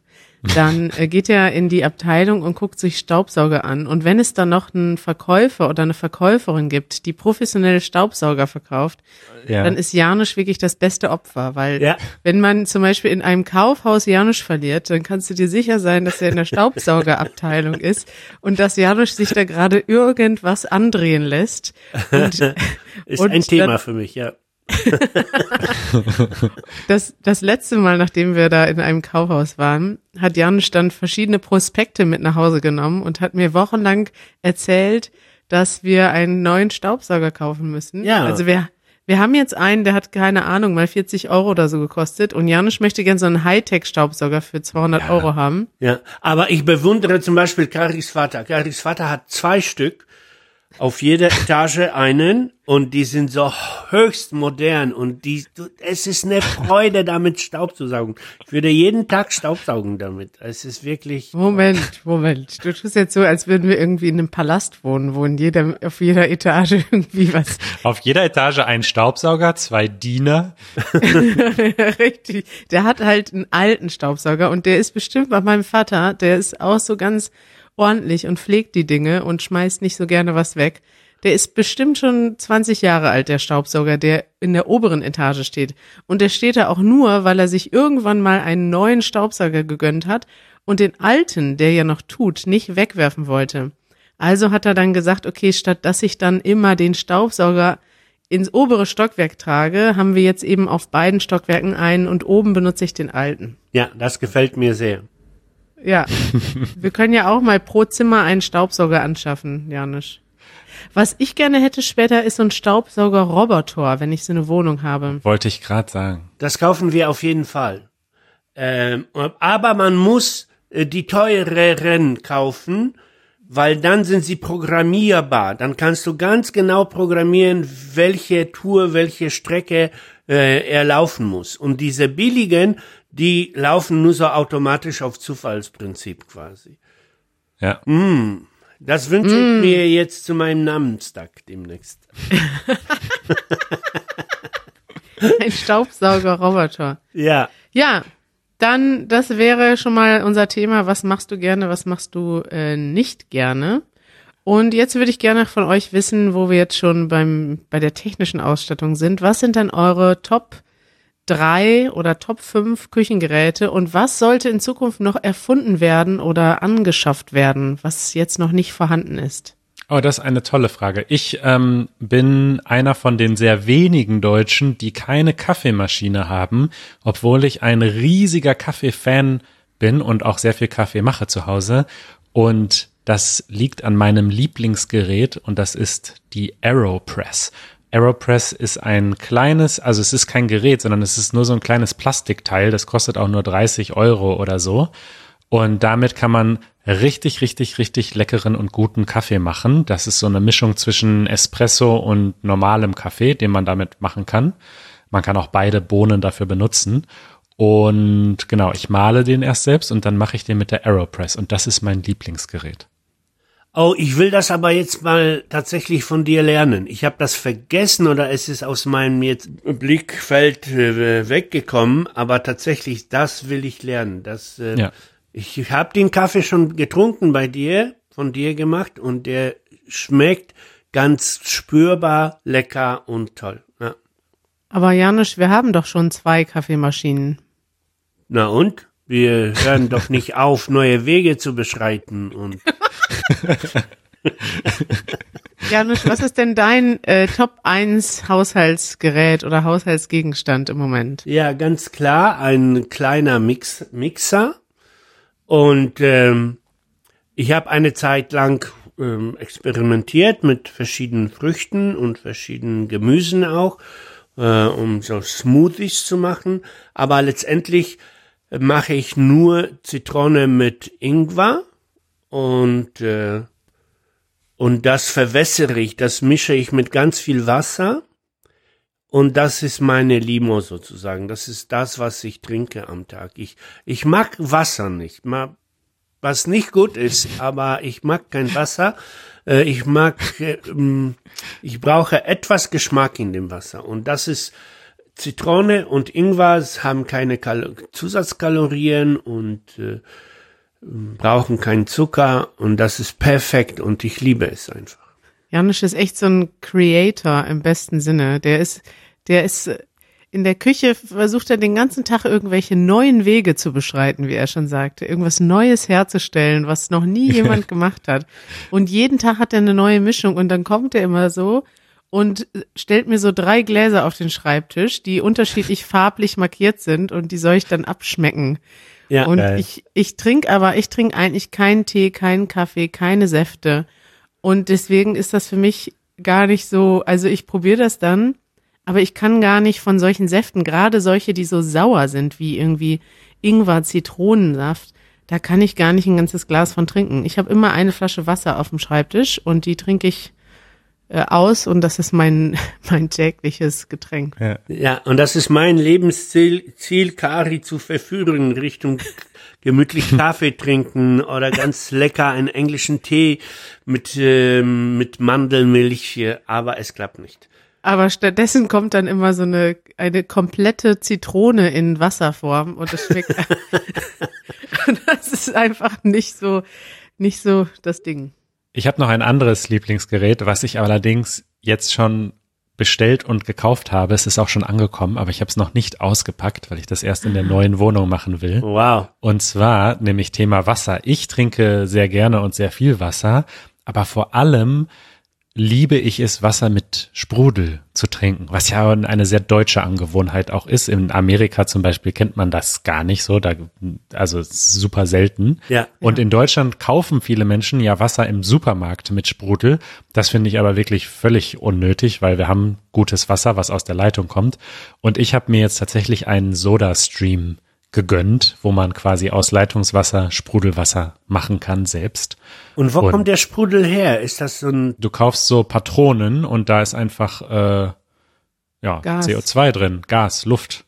dann äh, geht er in die Abteilung und guckt sich Staubsauger an. Und wenn es dann noch einen Verkäufer oder eine Verkäuferin gibt, die professionelle Staubsauger verkauft, Ja. dann ist Janusz wirklich das beste Opfer, weil Ja. wenn man zum Beispiel in einem Kaufhaus Janusz verliert, dann kannst du dir sicher sein, dass er in der Staubsaugerabteilung ist und dass Janusz sich da gerade irgendwas andrehen lässt. Und Ist Und ein Thema dann- für mich, ja. das, das letzte Mal, nachdem wir da in einem Kaufhaus waren, hat Janusz dann verschiedene Prospekte mit nach Hause genommen und hat mir wochenlang erzählt, dass wir einen neuen Staubsauger kaufen müssen. Ja. Also wir, wir haben jetzt einen, der hat keine Ahnung, mal 40 Euro oder so gekostet und Janusz möchte gerne so einen Hightech-Staubsauger für 200 Euro haben. Ja, aber ich bewundere zum Beispiel Karis Vater. Karis Vater hat zwei Stück, auf jeder Etage einen und die sind so höchst modern und die, du- es ist eine Freude damit Staub zu saugen. Ich würde jeden Tag Staubsaugen damit. Es ist wirklich, Moment, Moment. Du tust jetzt so, als würden wir irgendwie in einem Palast wohnen, wo in jeder, auf jeder Etage irgendwie was Auf jeder Etage ein Staubsauger, zwei Diener. Richtig. Der hat halt einen alten Staubsauger und der ist bestimmt bei meinem Vater, der ist auch so ganz ordentlich und pflegt die Dinge und schmeißt nicht so gerne was weg. Der ist bestimmt schon 20 Jahre alt, der Staubsauger, der in der oberen Etage steht. Und der steht da auch nur, weil er sich irgendwann mal einen neuen Staubsauger gegönnt hat und den alten, der ja noch tut, nicht wegwerfen wollte. Also hat er dann gesagt, okay, statt dass ich dann immer den Staubsauger ins obere Stockwerk trage, haben wir jetzt eben auf beiden Stockwerken einen und oben benutze ich den alten. ja, das gefällt mir sehr. Ja, wir können ja auch mal pro Zimmer einen Staubsauger anschaffen, Janusz. Was ich gerne hätte später ist so ein Staubsauger-Roboter, wenn ich so eine Wohnung habe. Wollte ich gerade sagen. Das kaufen wir auf jeden Fall. Ähm, aber man muss äh, die teureren kaufen, weil dann sind sie programmierbar. Dann kannst du ganz genau programmieren, welche Tour, welche Strecke äh, er laufen muss. Und diese billigen, die laufen nur so automatisch auf Zufallsprinzip quasi. Ja. Das wünsche ich mir jetzt zu meinem Namenstag demnächst. Ein Staubsauger-Roboter. Ja. Ja, dann, das wäre schon mal unser Thema. Was machst du gerne, was machst du äh, nicht gerne? Und jetzt würde ich gerne von euch wissen, wo wir jetzt schon beim, bei der technischen Ausstattung sind. Was sind denn eure Top drei oder Top 5 Küchengeräte und was sollte in Zukunft noch erfunden werden oder angeschafft werden, was jetzt noch nicht vorhanden ist? Oh, das ist eine tolle Frage. Ich ähm, bin einer von den sehr wenigen Deutschen, die keine Kaffeemaschine haben, obwohl ich ein riesiger Kaffee-Fan bin und auch sehr viel Kaffee mache zu Hause. Und das liegt an meinem Lieblingsgerät und das ist die Aeropress. Aeropress ist ein kleines, also es ist kein Gerät, sondern es ist nur so ein kleines Plastikteil. Das kostet auch nur 30 Euro oder so. Und damit kann man richtig, richtig, richtig leckeren und guten Kaffee machen. Das ist so eine Mischung zwischen Espresso und normalem Kaffee, den man damit machen kann. Man kann auch beide Bohnen dafür benutzen. Und genau, ich male den erst selbst und dann mache ich den mit der Aeropress. Und das ist mein Lieblingsgerät. Oh, ich will das aber jetzt mal tatsächlich von dir lernen. Ich habe das vergessen oder es ist aus meinem jetzt Blickfeld äh, weggekommen, aber tatsächlich, das will ich lernen. Das, äh, Ja. Ich habe den Kaffee schon getrunken bei dir, von dir gemacht und der schmeckt ganz spürbar lecker und toll. Ja. Aber Janusz, wir haben doch schon zwei Kaffeemaschinen. Na und? Wir hören doch nicht auf, neue Wege zu beschreiten und Janusz, was ist denn dein äh, Top 1 Haushaltsgerät oder Haushaltsgegenstand im Moment? Ja, ganz klar, ein kleiner Mix Mixer. Und ähm, ich habe eine Zeit lang ähm, experimentiert mit verschiedenen Früchten und verschiedenen Gemüsen auch, äh, um so Smoothies zu machen. Aber letztendlich mache ich nur Zitrone mit Ingwer und äh, und das verwässere ich, das mische ich mit ganz viel Wasser. Und das ist meine Limo sozusagen. Das ist das, was ich trinke am Tag. Ich, ich mag Wasser nicht. Was nicht gut ist, aber ich mag kein Wasser. Äh, Ich mag, äh, ich brauche etwas Geschmack in dem Wasser. Und das ist Zitrone und Ingwer haben keine Kal Zusatzkalorien und äh, brauchen keinen Zucker. Und das ist perfekt und ich liebe es einfach. Janusz ist echt so ein Creator im besten Sinne. Der ist, der ist äh, in der Küche versucht er den ganzen Tag irgendwelche neuen Wege zu beschreiten, wie er schon sagte, irgendwas Neues herzustellen, was noch nie jemand gemacht hat. Und jeden Tag hat er eine neue Mischung und dann kommt er immer so und stellt mir so drei Gläser auf den Schreibtisch, die unterschiedlich farblich markiert sind und die soll ich dann abschmecken. Ja, Und geil. ich, ich trinke aber, ich trinke eigentlich keinen Tee, keinen Kaffee, keine Säfte. Und deswegen ist das für mich gar nicht so, also ich probiere das dann, aber ich kann gar nicht von solchen Säften, gerade solche, die so sauer sind, wie irgendwie Ingwer, Zitronensaft, da kann ich gar nicht ein ganzes Glas von trinken. Ich habe immer eine Flasche Wasser auf dem Schreibtisch und die trinke ich äh, aus und das ist mein, mein tägliches Getränk. Ja. Ja, und das ist mein Lebensziel, Ziel, Kari zu verführen, Richtung gemütlich Kaffee trinken oder ganz lecker einen englischen Tee mit, ähm, mit Mandelmilch, äh, aber es klappt nicht. Aber stattdessen kommt dann immer so eine, eine komplette Zitrone in Wasserform und es schmeckt. und das ist einfach nicht so, nicht so das Ding. Ich habe noch ein anderes Lieblingsgerät, was ich allerdings jetzt schon bestellt und gekauft habe. Es ist auch schon angekommen, aber ich habe es noch nicht ausgepackt, weil ich das erst in der neuen Wohnung machen will. Wow. Und zwar nämlich Thema Wasser. Ich trinke sehr gerne und sehr viel Wasser, aber vor allem liebe ich es, Wasser mit Sprudel zu trinken, was ja eine sehr deutsche Angewohnheit auch ist. In Amerika zum Beispiel kennt man das gar nicht so, da, also super selten. Ja. Und in Deutschland kaufen viele Menschen ja Wasser im Supermarkt mit Sprudel. Das finde ich aber wirklich völlig unnötig, weil wir haben gutes Wasser, was aus der Leitung kommt. Und ich habe mir jetzt tatsächlich einen Soda-Stream gegönnt, wo man quasi aus Leitungswasser Sprudelwasser machen kann selbst. Und wo Und- kommt der Sprudel her? Ist das so ein, Du kaufst so Patronen und da ist einfach äh, ja, Gas. CO2 drin, Gas, Luft.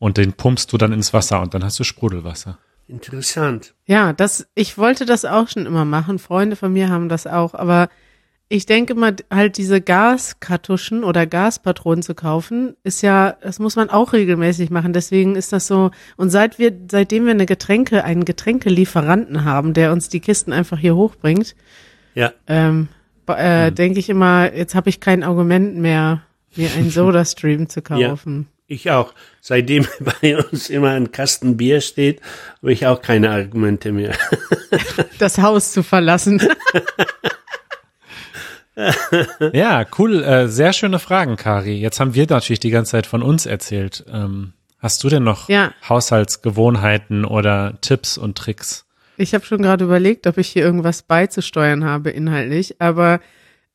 Und den pumpst du dann ins Wasser und dann hast du Sprudelwasser. interessant. Ja, das, ich wollte das auch schon immer machen. Freunde von mir haben das auch, aber ich denke mal, halt diese Gaskartuschen oder Gaspatronen zu kaufen, ist ja, das muss man auch regelmäßig machen. Deswegen ist das so. Und seit wir, seitdem wir eine Getränke, einen Getränkelieferanten haben, der uns die Kisten einfach hier hochbringt, Ja. ähm, äh, denke ich immer, jetzt habe ich kein Argument mehr, mir einen Soda-Stream zu kaufen. Ich auch. Seitdem bei uns immer ein Kasten Bier steht, habe ich auch keine Argumente mehr. Das Haus zu verlassen. Ja, cool. Äh, sehr schöne Fragen, Kari. Jetzt haben wir natürlich die ganze Zeit von uns erzählt. Ähm, hast du denn noch Ja. Haushaltsgewohnheiten oder Tipps und Tricks? Ich habe schon gerade überlegt, ob ich hier irgendwas beizusteuern habe inhaltlich, aber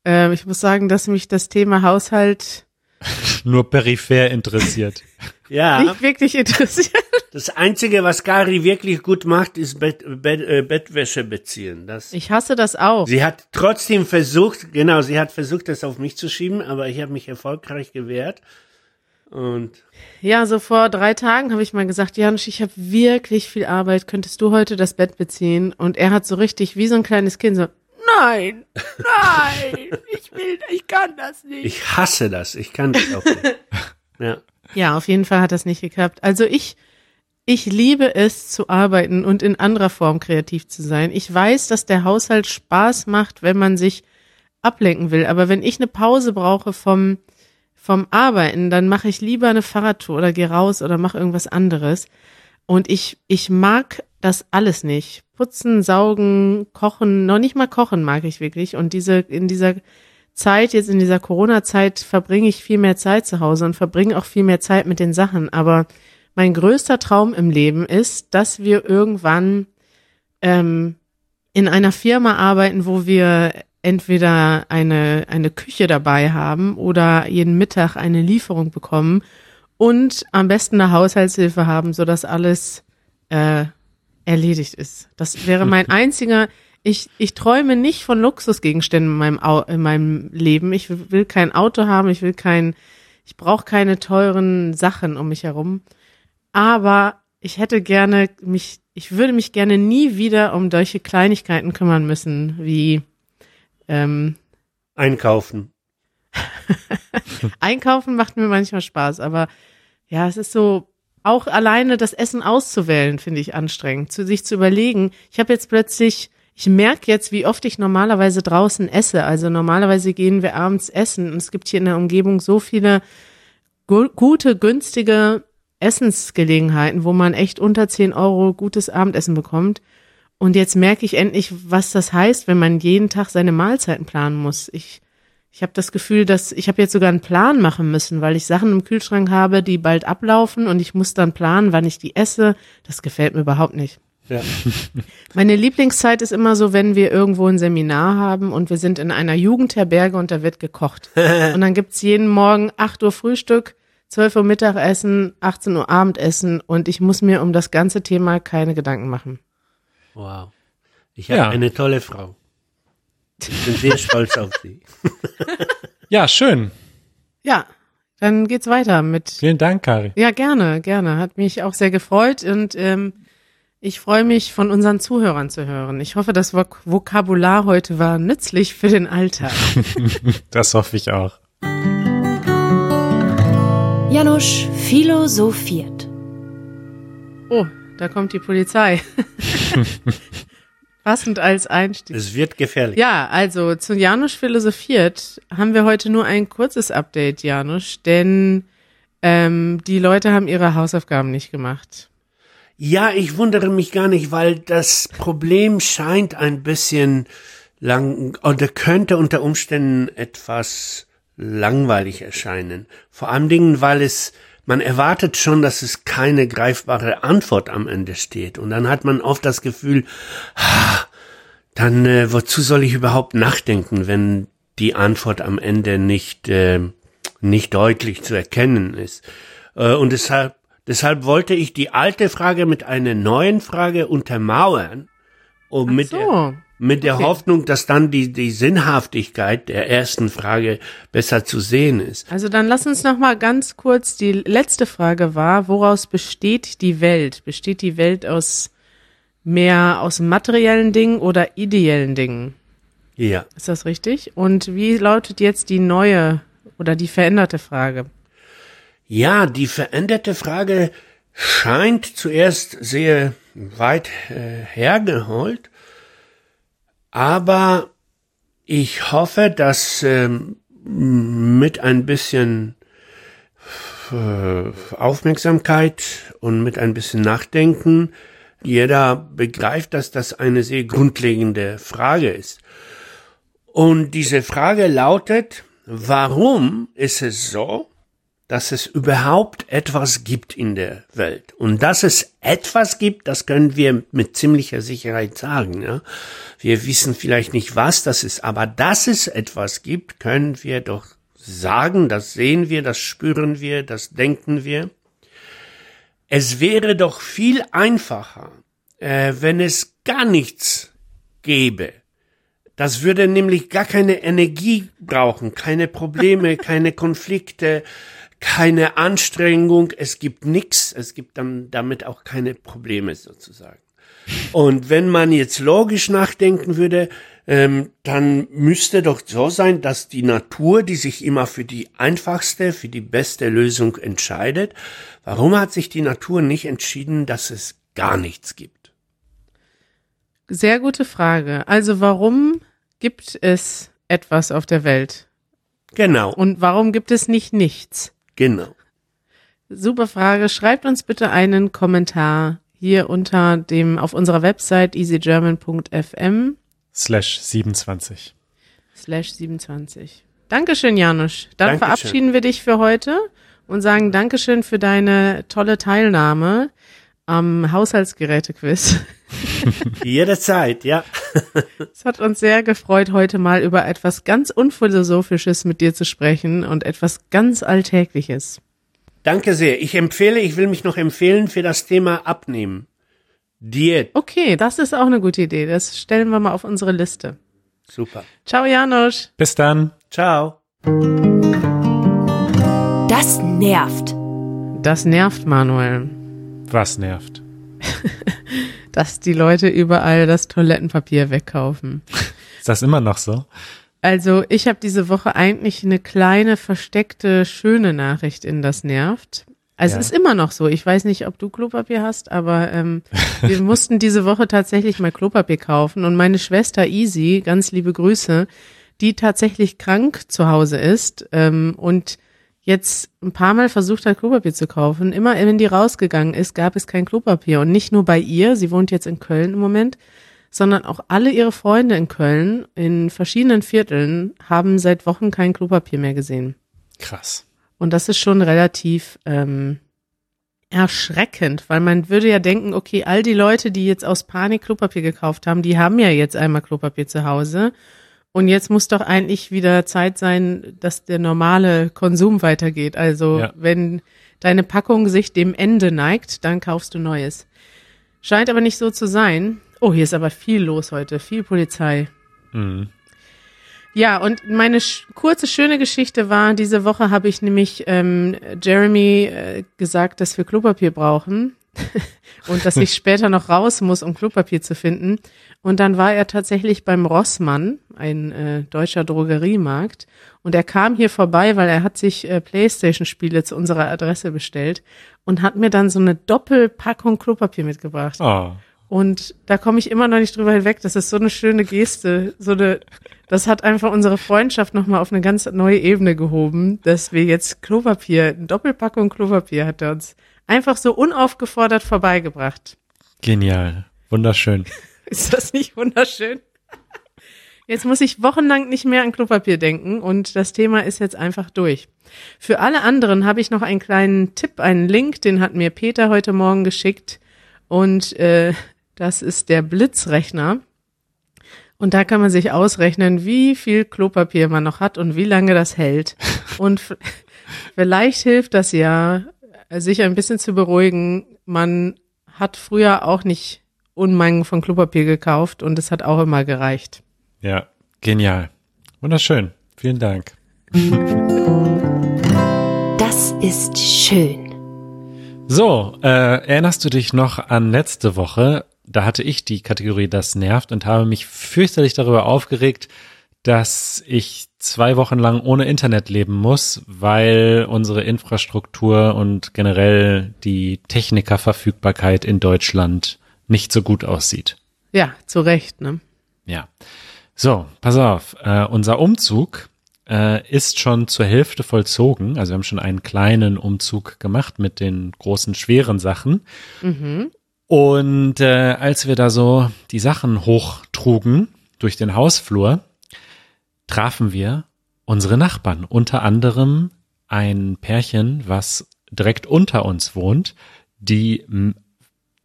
äh, ich muss sagen, dass mich das Thema Haushalt Nur peripher interessiert. Ja, nicht wirklich interessiert. das Einzige, was Kari wirklich gut macht, ist Bett, Bett, äh, Bettwäsche beziehen. Das, Ich hasse das auch. sie hat trotzdem versucht, genau, sie hat versucht, das auf mich zu schieben, aber ich habe mich erfolgreich gewehrt. Und Ja, so vor drei Tagen habe ich mal gesagt, Janusz, ich habe wirklich viel Arbeit, könntest du heute das Bett beziehen? Und er hat so richtig wie so ein kleines Kind so, nein, nein, ich will, ich kann das nicht. ich hasse das. Ich kann das auch nicht. Ja. Ja, auf jeden Fall hat das nicht geklappt. Also ich, ich liebe es zu arbeiten und in anderer Form kreativ zu sein. Ich weiß, dass der Haushalt Spaß macht, wenn man sich ablenken will. Aber wenn ich eine Pause brauche vom, vom Arbeiten, dann mache ich lieber eine Fahrradtour oder gehe raus oder mache irgendwas anderes. Und ich, ich mag das alles nicht. Putzen, saugen, kochen, noch nicht mal kochen mag ich wirklich. Und diese, in dieser Zeit, jetzt in dieser Corona-Zeit, verbringe ich viel mehr Zeit zu Hause und verbringe auch viel mehr Zeit mit den Sachen. Aber mein größter Traum im Leben ist, dass wir irgendwann ähm, in einer Firma arbeiten, wo wir entweder eine, eine Küche dabei haben oder jeden Mittag eine Lieferung bekommen und am besten eine Haushaltshilfe haben, sodass alles äh, erledigt ist. Das wäre mein einziger. Ich, ich träume nicht von Luxusgegenständen in meinem, Au in meinem Leben. Ich will kein Auto haben, ich will kein, ich brauche keine teuren Sachen um mich herum. Aber ich hätte gerne mich, ich würde mich gerne nie wieder um solche Kleinigkeiten kümmern müssen, wie ähm, Einkaufen. Einkaufen macht mir manchmal Spaß, aber ja, es ist so, auch alleine das Essen auszuwählen, finde ich anstrengend, zu sich zu überlegen. Ich habe jetzt plötzlich, ich merke jetzt, wie oft ich normalerweise draußen esse. Also normalerweise gehen wir abends essen und es gibt hier in der Umgebung so viele gu gute, günstige Essensgelegenheiten, wo man echt unter 10 Euro gutes Abendessen bekommt. Und jetzt merke ich endlich, was das heißt, wenn man jeden Tag seine Mahlzeiten planen muss. Ich ich habe das Gefühl, dass ich habe jetzt sogar einen Plan machen müssen, weil ich Sachen im Kühlschrank habe, die bald ablaufen und ich muss dann planen, wann ich die esse. Das gefällt mir überhaupt nicht. Ja. Meine Lieblingszeit ist immer so, wenn wir irgendwo ein Seminar haben und wir sind in einer Jugendherberge und da wird gekocht. Und dann gibt's jeden Morgen 8 Uhr Frühstück, 12 Uhr Mittagessen, 18 Uhr Abendessen und ich muss mir um das ganze Thema keine Gedanken machen. Wow. Ich habe Ja. eine tolle Frau. Ich bin sehr stolz auf sie. Ja, schön. Ja, dann geht's weiter mit Vielen Dank, Kari. Ja, gerne, gerne. Hat mich auch sehr gefreut und ähm, ich freue mich, von unseren Zuhörern zu hören. Ich hoffe, das Vok Vokabular heute war nützlich für den Alltag. Das hoffe ich auch. Janusz philosophiert. Oh, da kommt die Polizei. Passend als Einstieg. Es wird gefährlich. Ja, also zu Janusz philosophiert haben wir heute nur ein kurzes Update, Janusz, denn ähm, die Leute haben ihre Hausaufgaben nicht gemacht. Ja, ich wundere mich gar nicht, weil das Problem scheint ein bisschen lang oder könnte unter Umständen etwas langweilig erscheinen. Vor allen Dingen, weil es man erwartet schon, dass es keine greifbare Antwort am Ende steht. Und dann hat man oft das Gefühl, ah, dann äh, wozu soll ich überhaupt nachdenken, wenn die Antwort am Ende nicht, äh, nicht deutlich zu erkennen ist. Äh, und deshalb, deshalb wollte ich die alte Frage mit einer neuen Frage untermauern, um mit so. der, mit der Okay. Hoffnung, dass dann die, die Sinnhaftigkeit der ersten Frage besser zu sehen ist. Also dann lass uns noch mal ganz kurz. Die letzte Frage war: Woraus besteht die Welt? Besteht die Welt aus mehr aus materiellen Dingen oder ideellen Dingen? Ja. Ist das richtig? Und wie lautet jetzt die neue oder die veränderte Frage? Ja, die veränderte Frage scheint zuerst sehr weit äh, hergeholt, aber ich hoffe, dass ähm, mit ein bisschen Aufmerksamkeit und mit ein bisschen Nachdenken jeder begreift, dass das eine sehr grundlegende Frage ist. Und diese Frage lautet, warum ist es so, dass es überhaupt etwas gibt in der Welt. Und dass es etwas gibt, das können wir mit ziemlicher Sicherheit sagen. Ja? Wir wissen vielleicht nicht, was das ist, aber dass es etwas gibt, können wir doch sagen, das sehen wir, das spüren wir, das denken wir. Es wäre doch viel einfacher, äh, wenn es gar nichts gäbe. Das würde nämlich gar keine Energie brauchen, keine Probleme, keine Konflikte, keine Anstrengung, es gibt nichts, es gibt dann damit auch keine Probleme sozusagen. Und wenn man jetzt logisch nachdenken würde, ähm, dann müsste doch so sein, dass die Natur, die sich immer für die einfachste, für die beste Lösung entscheidet, warum hat sich die Natur nicht entschieden, dass es gar nichts gibt? Sehr gute Frage. Also warum gibt es etwas auf der Welt? Genau. Und warum gibt es nicht nichts? Genau. Super Frage. Schreibt uns bitte einen Kommentar hier unter dem auf unserer Website easygerman.fm slash 27 slash 27. Dankeschön, Janusz. Dann Dankeschön. verabschieden wir dich für heute und sagen Dankeschön für deine tolle Teilnahme am Haushaltsgerätequiz. Jederzeit, ja. Es hat uns sehr gefreut, heute mal über etwas ganz Unphilosophisches mit dir zu sprechen und etwas ganz Alltägliches. Danke sehr. Ich empfehle, ich will mich noch empfehlen für das Thema Abnehmen. Diät. Okay, das ist auch eine gute Idee. Das stellen wir mal auf unsere Liste. Super. Ciao, Janusz. Bis dann. Ciao. Das nervt. Das nervt, Manuel. Was nervt? Dass die Leute überall das Toilettenpapier wegkaufen. Ist das immer noch so? Also ich habe diese Woche eigentlich eine kleine versteckte schöne Nachricht in das nervt. Also Ja. es ist immer noch so. Ich weiß nicht, ob du Klopapier hast, aber ähm, wir mussten diese Woche tatsächlich mal Klopapier kaufen und meine Schwester Easy, ganz liebe Grüße, die tatsächlich krank zu Hause ist ähm, und jetzt ein paar Mal versucht hat, Klopapier zu kaufen. Immer wenn die rausgegangen ist, gab es kein Klopapier. Und nicht nur bei ihr, sie wohnt jetzt in Köln im Moment, sondern auch alle ihre Freunde in Köln in verschiedenen Vierteln haben seit Wochen kein Klopapier mehr gesehen. Krass. Und das ist schon relativ ähm, erschreckend, weil man würde ja denken, okay, all die Leute, die jetzt aus Panik Klopapier gekauft haben, die haben ja jetzt einmal Klopapier zu Hause. Und jetzt muss doch eigentlich wieder Zeit sein, dass der normale Konsum weitergeht. Also Ja. wenn deine Packung sich dem Ende neigt, dann kaufst du Neues. Scheint aber nicht so zu sein. Oh, hier ist aber viel los heute, viel Polizei. Mhm. Ja, und meine sch kurze, schöne Geschichte war, diese Woche habe ich nämlich ähm, Jeremy äh, gesagt, dass wir Klopapier brauchen und dass ich später noch raus muss, um Klopapier zu finden. Und dann war er tatsächlich beim Rossmann, ein äh, deutscher Drogeriemarkt, und er kam hier vorbei, weil er hat sich äh, Playstation-Spiele zu unserer Adresse bestellt und hat mir dann so eine Doppelpackung Klopapier mitgebracht. Oh. Und da komme ich immer noch nicht drüber hinweg. Das ist so eine schöne Geste. So eine, das hat einfach unsere Freundschaft nochmal auf eine ganz neue Ebene gehoben, dass wir jetzt Klopapier, eine Doppelpackung Klopapier hat er uns einfach so unaufgefordert vorbeigebracht. Genial. Wunderschön. Ist das nicht wunderschön? Jetzt muss ich wochenlang nicht mehr an Klopapier denken und das Thema ist jetzt einfach durch. Für alle anderen habe ich noch einen kleinen Tipp, einen Link, den hat mir Peter heute Morgen geschickt und äh, das ist der Blitzrechner. Und da kann man sich ausrechnen, wie viel Klopapier man noch hat und wie lange das hält. Und vielleicht hilft das ja, sich ein bisschen zu beruhigen. Man hat früher auch nicht Unmengen von Klopapier gekauft und es hat auch immer gereicht. Ja, genial. Wunderschön. Vielen Dank. Das ist schön. So, äh, erinnerst du dich noch an letzte Woche? Da hatte ich die Kategorie Das nervt und habe mich fürchterlich darüber aufgeregt, dass ich zwei Wochen lang ohne Internet leben muss, weil unsere Infrastruktur und generell die Technikerverfügbarkeit in Deutschland nicht so gut aussieht. Ja, zu Recht, ne? Ja. So, pass auf. Äh, unser Umzug äh, ist schon zur Hälfte vollzogen. Also wir haben schon einen kleinen Umzug gemacht mit den großen, schweren Sachen. Und äh, als wir da so die Sachen hochtrugen durch den Hausflur, trafen wir unsere Nachbarn, unter anderem ein Pärchen, was direkt unter uns wohnt, die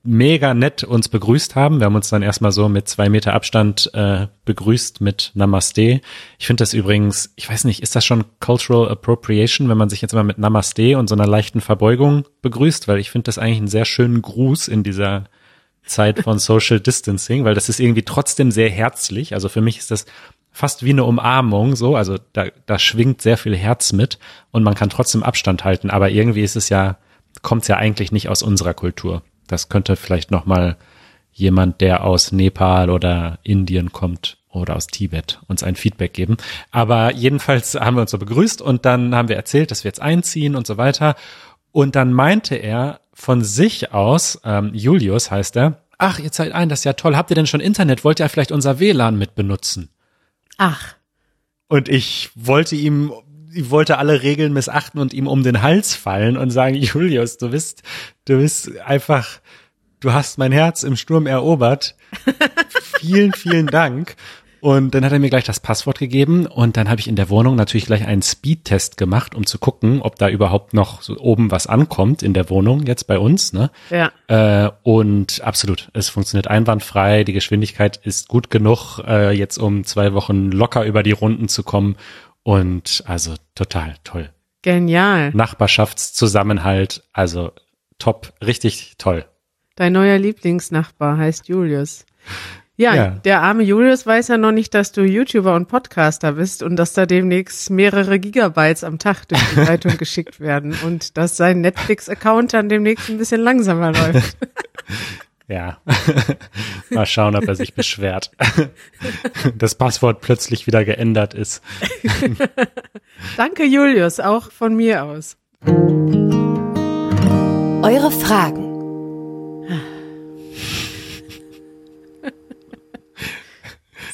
mega nett uns begrüßt haben. Wir haben uns dann erstmal so mit zwei Meter Abstand äh, begrüßt mit Namaste. Ich finde das übrigens, ich weiß nicht, ist das schon Cultural Appropriation, wenn man sich jetzt mal mit Namaste und so einer leichten Verbeugung begrüßt? Weil ich finde das eigentlich einen sehr schönen Gruß in dieser Zeit von Social Distancing, weil das ist irgendwie trotzdem sehr herzlich. Also für mich ist das fast wie eine Umarmung, so, also da, da schwingt sehr viel Herz mit und man kann trotzdem Abstand halten, aber irgendwie ist es ja, kommt es ja eigentlich nicht aus unserer Kultur. Das könnte vielleicht nochmal jemand, der aus Nepal oder Indien kommt oder aus Tibet uns ein Feedback geben. Aber jedenfalls haben wir uns so begrüßt und dann haben wir erzählt, dass wir jetzt einziehen und so weiter. Und dann meinte er von sich aus, ähm, Julius heißt er, ach, ihr zahlt ein, das ist ja toll. Habt ihr denn schon Internet? Wollt ihr vielleicht unser WLAN mit benutzen? Ach, Und ich wollte ihm, ich wollte alle Regeln missachten und ihm um den Hals fallen und sagen, Julius, du bist, du bist einfach, du hast mein Herz im Sturm erobert. vielen, vielen Dank. Und dann hat er mir gleich das Passwort gegeben und dann habe ich in der Wohnung natürlich gleich einen Speedtest gemacht, um zu gucken, ob da überhaupt noch so oben was ankommt in der Wohnung jetzt bei uns. Ne? ja. Äh, und absolut, es funktioniert einwandfrei, die Geschwindigkeit ist gut genug, äh, jetzt um zwei Wochen locker über die Runden zu kommen. Und also total toll. Genial. Nachbarschaftszusammenhalt, also top, richtig toll. Dein neuer Lieblingsnachbar heißt Julius. Ja, Ja. der arme Julius weiß ja noch nicht, dass du YouTuber und Podcaster bist und dass da demnächst mehrere Gigabytes am Tag durch die Leitung geschickt werden und dass sein Netflix-Account dann demnächst ein bisschen langsamer läuft. Ja, mal schauen, ob er sich beschwert. Das Passwort plötzlich wieder geändert ist. Danke, Julius, auch von mir aus. Eure Fragen.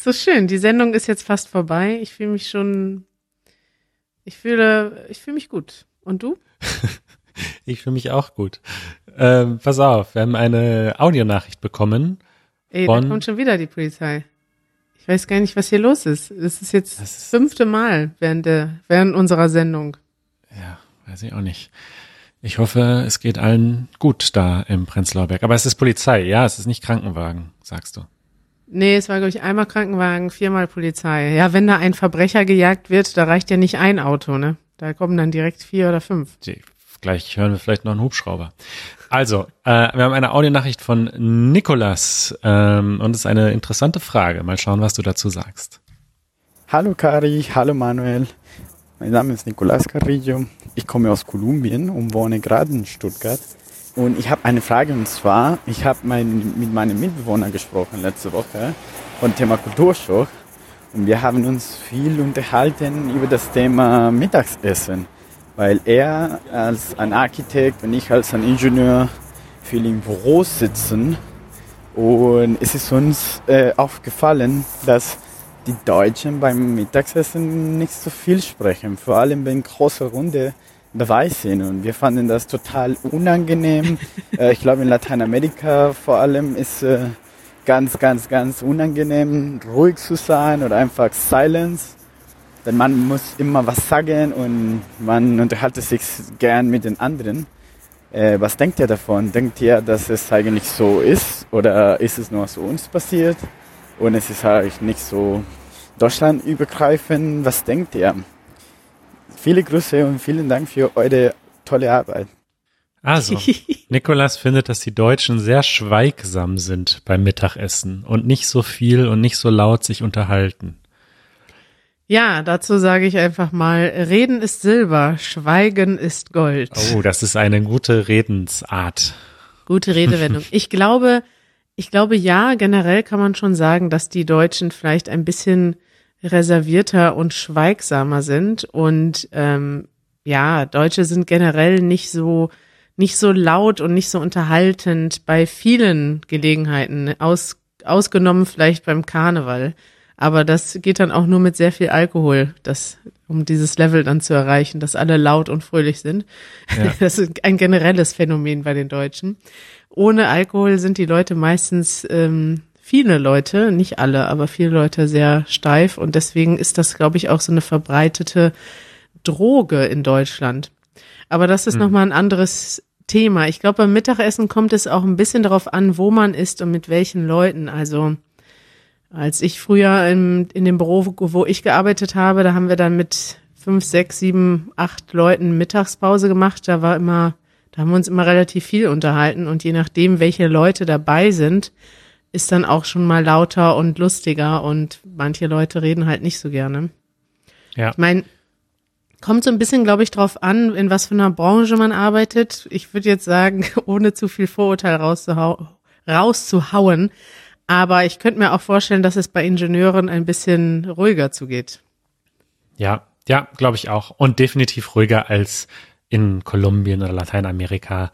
So schön. Die Sendung ist jetzt fast vorbei. Ich fühle mich schon, ich fühle, ich fühle mich gut. Und du? Ich fühle mich auch gut. Ähm, pass auf, wir haben eine Audionachricht bekommen. Ey, da kommt schon wieder die Polizei. Ich weiß gar nicht, was hier los ist. Es ist jetzt Das das fünfte Mal während der, während unserer Sendung. Ja, weiß ich auch nicht. Ich hoffe, es geht allen gut da im Prenzlauer Berg. Aber es ist Polizei, ja, es ist nicht Krankenwagen, sagst du. Nee, es war, glaube ich, einmal Krankenwagen, viermal Polizei. Ja, wenn da ein Verbrecher gejagt wird, da reicht ja nicht ein Auto, ne? Da kommen dann direkt vier oder fünf. Die, gleich hören wir vielleicht noch einen Hubschrauber. Also, äh, wir haben eine Audionachricht von Nikolas ähm, und es ist eine interessante Frage. Mal schauen, was du dazu sagst. Hallo Kari, hallo Manuel. Mein Name ist Nicolás Carrillo. Ich komme aus Kolumbien und wohne gerade in Stuttgart. Und ich habe eine Frage und zwar, ich habe mein, mit meinem Mitbewohner gesprochen letzte Woche von Thema Kulturschock. Und wir haben uns viel unterhalten über das Thema Mittagsessen, weil er als ein Architekt und ich als ein Ingenieur viel im Büro sitzen. Und es ist uns äh, aufgefallen, dass die Deutschen beim Mittagessen nicht so viel sprechen, vor allem wenn große Runde dabei sind. Und wir fanden das total unangenehm. äh, ich glaube, in Lateinamerika vor allem ist äh, ganz, ganz, ganz unangenehm, ruhig zu sein oder einfach Silence. Denn man muss immer was sagen und man unterhält sich gern mit den anderen. Äh, was denkt ihr davon? Denkt ihr, dass es eigentlich so ist oder ist es nur so uns passiert? Und es ist eigentlich nicht so deutschlandübergreifend. Was denkt ihr? Viele Grüße und vielen Dank für eure tolle Arbeit. Also, Nikolas findet, dass die Deutschen sehr schweigsam sind beim Mittagessen und nicht so viel und nicht so laut sich unterhalten. Ja, dazu sage ich einfach mal, Reden ist Silber, Schweigen ist Gold. Oh, das ist eine gute Redensart. Gute Redewendung. Ich glaube, ich glaube ja, generell kann man schon sagen, dass die Deutschen vielleicht ein bisschen reservierter und schweigsamer sind und ähm, ja, Deutsche sind generell nicht so nicht so laut und nicht so unterhaltend bei vielen Gelegenheiten, aus, ausgenommen vielleicht beim Karneval. Aber das geht dann auch nur mit sehr viel Alkohol, das, um dieses Level dann zu erreichen, dass alle laut und fröhlich sind. Ja. Das ist ein generelles Phänomen bei den Deutschen. Ohne Alkohol sind die Leute meistens ähm, viele Leute, nicht alle, aber viele Leute sehr steif und deswegen ist das, glaube ich, auch so eine verbreitete Droge in Deutschland. Aber das ist mhm. nochmal ein anderes Thema. Ich glaube, beim Mittagessen kommt es auch ein bisschen darauf an, wo man ist und mit welchen Leuten. Also als ich früher in, in dem Büro, wo ich gearbeitet habe, da haben wir dann mit fünf, sechs, sieben, acht Leuten Mittagspause gemacht. Da war immer, da haben wir uns immer relativ viel unterhalten und je nachdem, welche Leute dabei sind, ist dann auch schon mal lauter und lustiger und manche Leute reden halt nicht so gerne. Ja. Ich meine, kommt so ein bisschen, glaube ich, drauf an, in was für einer Branche man arbeitet. Ich würde jetzt sagen, ohne zu viel Vorurteil rauszuhau rauszuhauen, aber ich könnte mir auch vorstellen, dass es bei Ingenieuren ein bisschen ruhiger zugeht. Ja, ja, glaube ich auch. Und definitiv ruhiger als in Kolumbien oder Lateinamerika.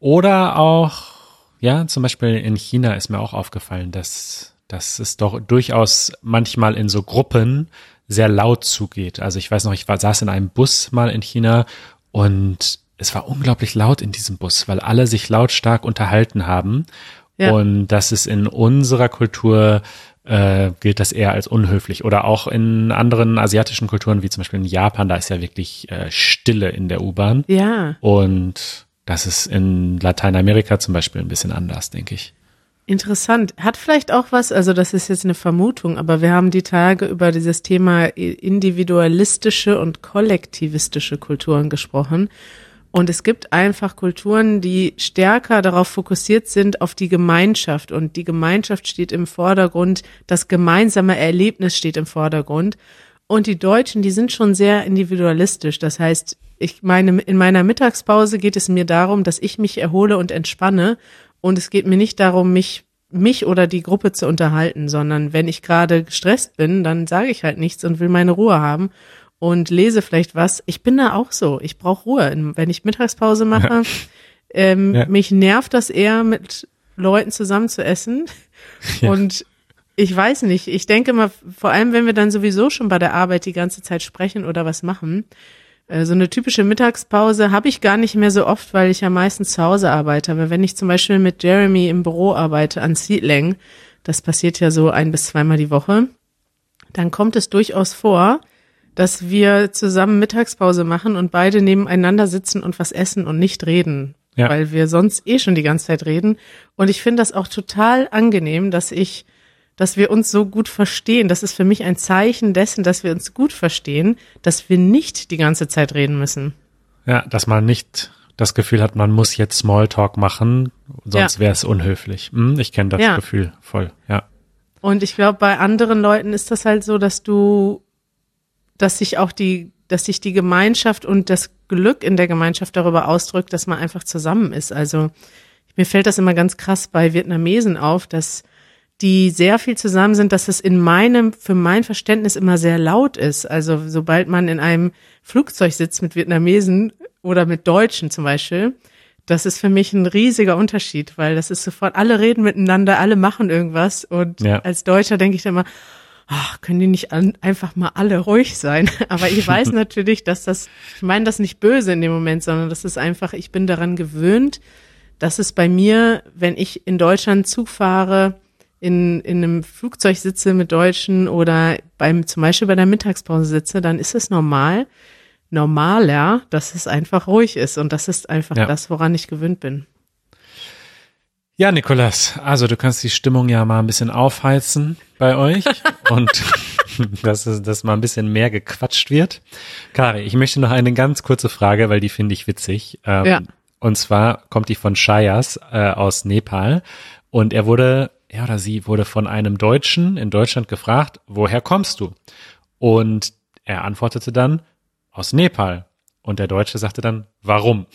Oder auch, ja, zum Beispiel in China ist mir auch aufgefallen, dass, dass es doch durchaus manchmal in so Gruppen sehr laut zugeht. Also ich weiß noch, ich war, saß in einem Bus mal in China und es war unglaublich laut in diesem Bus, weil alle sich lautstark unterhalten haben. Ja. Und das ist in unserer Kultur äh, gilt das eher als unhöflich. Oder auch in anderen asiatischen Kulturen, wie zum Beispiel in Japan, da ist ja wirklich äh, Stille in der U-Bahn. Ja. Und das ist in Lateinamerika zum Beispiel ein bisschen anders, denke ich. Interessant. Hat vielleicht auch was, also das ist jetzt eine Vermutung, aber wir haben die Tage über dieses Thema individualistische und kollektivistische Kulturen gesprochen. Und es gibt einfach Kulturen, die stärker darauf fokussiert sind, auf die Gemeinschaft. Und die Gemeinschaft steht im Vordergrund, das gemeinsame Erlebnis steht im Vordergrund. Und die Deutschen, die sind schon sehr individualistisch. Das heißt, ich meine, in meiner Mittagspause geht es mir darum, dass ich mich erhole und entspanne. Und es geht mir nicht darum, mich mich oder die Gruppe zu unterhalten, sondern wenn ich gerade gestresst bin, dann sage ich halt nichts und will meine Ruhe haben und lese vielleicht was. Ich bin da auch so. Ich brauche Ruhe. Wenn ich Mittagspause mache, ja. Ähm, ja. mich nervt das eher, mit Leuten zusammen zu essen. Ja. Und ich weiß nicht. Ich denke mal, vor allem, wenn wir dann sowieso schon bei der Arbeit die ganze Zeit sprechen oder was machen, äh, so eine typische Mittagspause habe ich gar nicht mehr so oft, weil ich ja meistens zu Hause arbeite. Aber wenn ich zum Beispiel mit Jeremy im Büro arbeite an Seedling, das passiert ja so ein bis zweimal die Woche, dann kommt es durchaus vor, dass wir zusammen Mittagspause machen und beide nebeneinander sitzen und was essen und nicht reden, ja. weil wir sonst eh schon die ganze Zeit reden. Und ich finde das auch total angenehm, dass ich, dass wir uns so gut verstehen. Das ist für mich ein Zeichen dessen, dass wir uns gut verstehen, dass wir nicht die ganze Zeit reden müssen. Ja, dass man nicht das Gefühl hat, man muss jetzt Smalltalk machen, sonst ja. wäre es unhöflich. Hm, ich kenne das ja. Gefühl voll, ja. Und ich glaube, bei anderen Leuten ist das halt so, dass du dass sich auch die, dass sich die Gemeinschaft und das Glück in der Gemeinschaft darüber ausdrückt, dass man einfach zusammen ist. Also mir fällt das immer ganz krass bei Vietnamesen auf, dass die sehr viel zusammen sind, dass es in meinem, für mein Verständnis immer sehr laut ist. Also sobald man in einem Flugzeug sitzt mit Vietnamesen oder mit Deutschen zum Beispiel, das ist für mich ein riesiger Unterschied, weil das ist sofort, alle reden miteinander, alle machen irgendwas und ja. als Deutscher denke ich dann immer, ach, können die nicht an, einfach mal alle ruhig sein? Aber ich weiß natürlich, dass das, ich meine das nicht böse in dem Moment, sondern das ist einfach, ich bin daran gewöhnt, dass es bei mir, wenn ich in Deutschland Zug fahre, in, in einem Flugzeug sitze mit Deutschen oder beim, zum Beispiel bei der Mittagspause sitze, dann ist es normal, normaler, dass es einfach ruhig ist. Und das ist einfach ja. das, woran ich gewöhnt bin. Ja, Nikolas, also du kannst die Stimmung ja mal ein bisschen aufheizen bei euch und dass, es, dass mal ein bisschen mehr gequatscht wird. Kari, ich möchte noch eine ganz kurze Frage, weil die finde ich witzig. Ähm, ja. Und zwar kommt die von Shayas äh, aus Nepal und er wurde, er oder sie wurde von einem Deutschen in Deutschland gefragt, woher kommst du? Und er antwortete dann, aus Nepal. Und der Deutsche sagte dann, warum?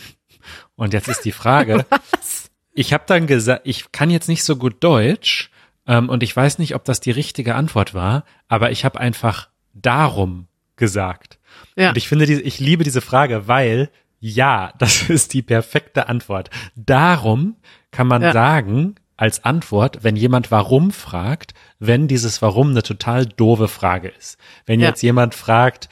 Und jetzt ist die Frage, Was? ich habe dann gesagt, ich kann jetzt nicht so gut Deutsch ähm, und ich weiß nicht, ob das die richtige Antwort war, aber ich habe einfach darum gesagt. Ja. Und ich finde, diese, ich liebe diese Frage, weil ja, das ist die perfekte Antwort. Darum kann man ja. sagen, als Antwort, wenn jemand warum fragt, wenn dieses warum eine total doofe Frage ist. Wenn ja. jetzt jemand fragt,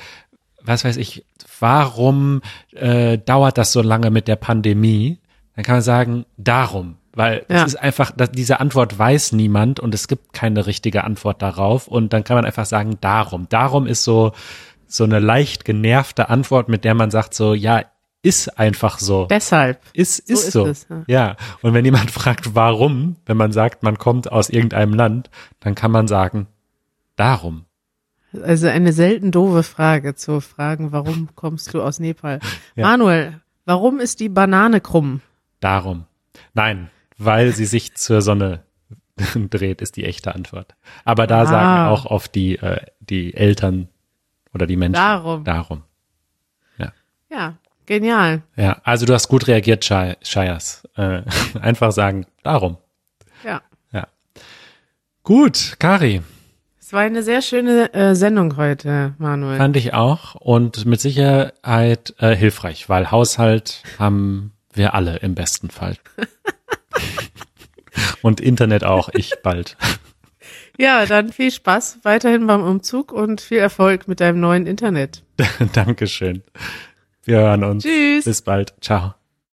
was weiß ich, warum äh, dauert das so lange mit der Pandemie? dann kann man sagen, darum, Weil Ja. es ist einfach, dass diese Antwort weiß niemand und es gibt keine richtige Antwort darauf. Und dann kann man einfach sagen, darum. Darum ist so, so eine leicht genervte Antwort, mit der man sagt so, ja, ist einfach so. Deshalb. Ist, ist ist so. es, ja. ja. Und wenn jemand fragt, warum, wenn man sagt, man kommt aus irgendeinem Land, dann kann man sagen, darum. Also eine selten doofe Frage zu fragen, warum kommst du aus Nepal? Ja. Manuel, warum ist die Banane krumm? Darum. Nein, weil sie sich zur Sonne dreht, ist die echte Antwort. Aber da Ah. sagen auch oft die, äh, die Eltern oder die Menschen. Darum. Darum. Ja, genial. Ja, also du hast gut reagiert, Shayas. Äh, einfach sagen, darum. Ja. Ja. Gut, Kari, Es war eine sehr schöne äh, Sendung heute, Manuel. fand ich auch und mit Sicherheit äh, hilfreich, weil Haushalt haben wir alle im besten Fall. und Internet auch, ich bald. Ja, dann viel Spaß weiterhin beim Umzug und viel Erfolg mit deinem neuen Internet. Dankeschön. Wir hören uns. Tschüss. Bis bald. Ciao.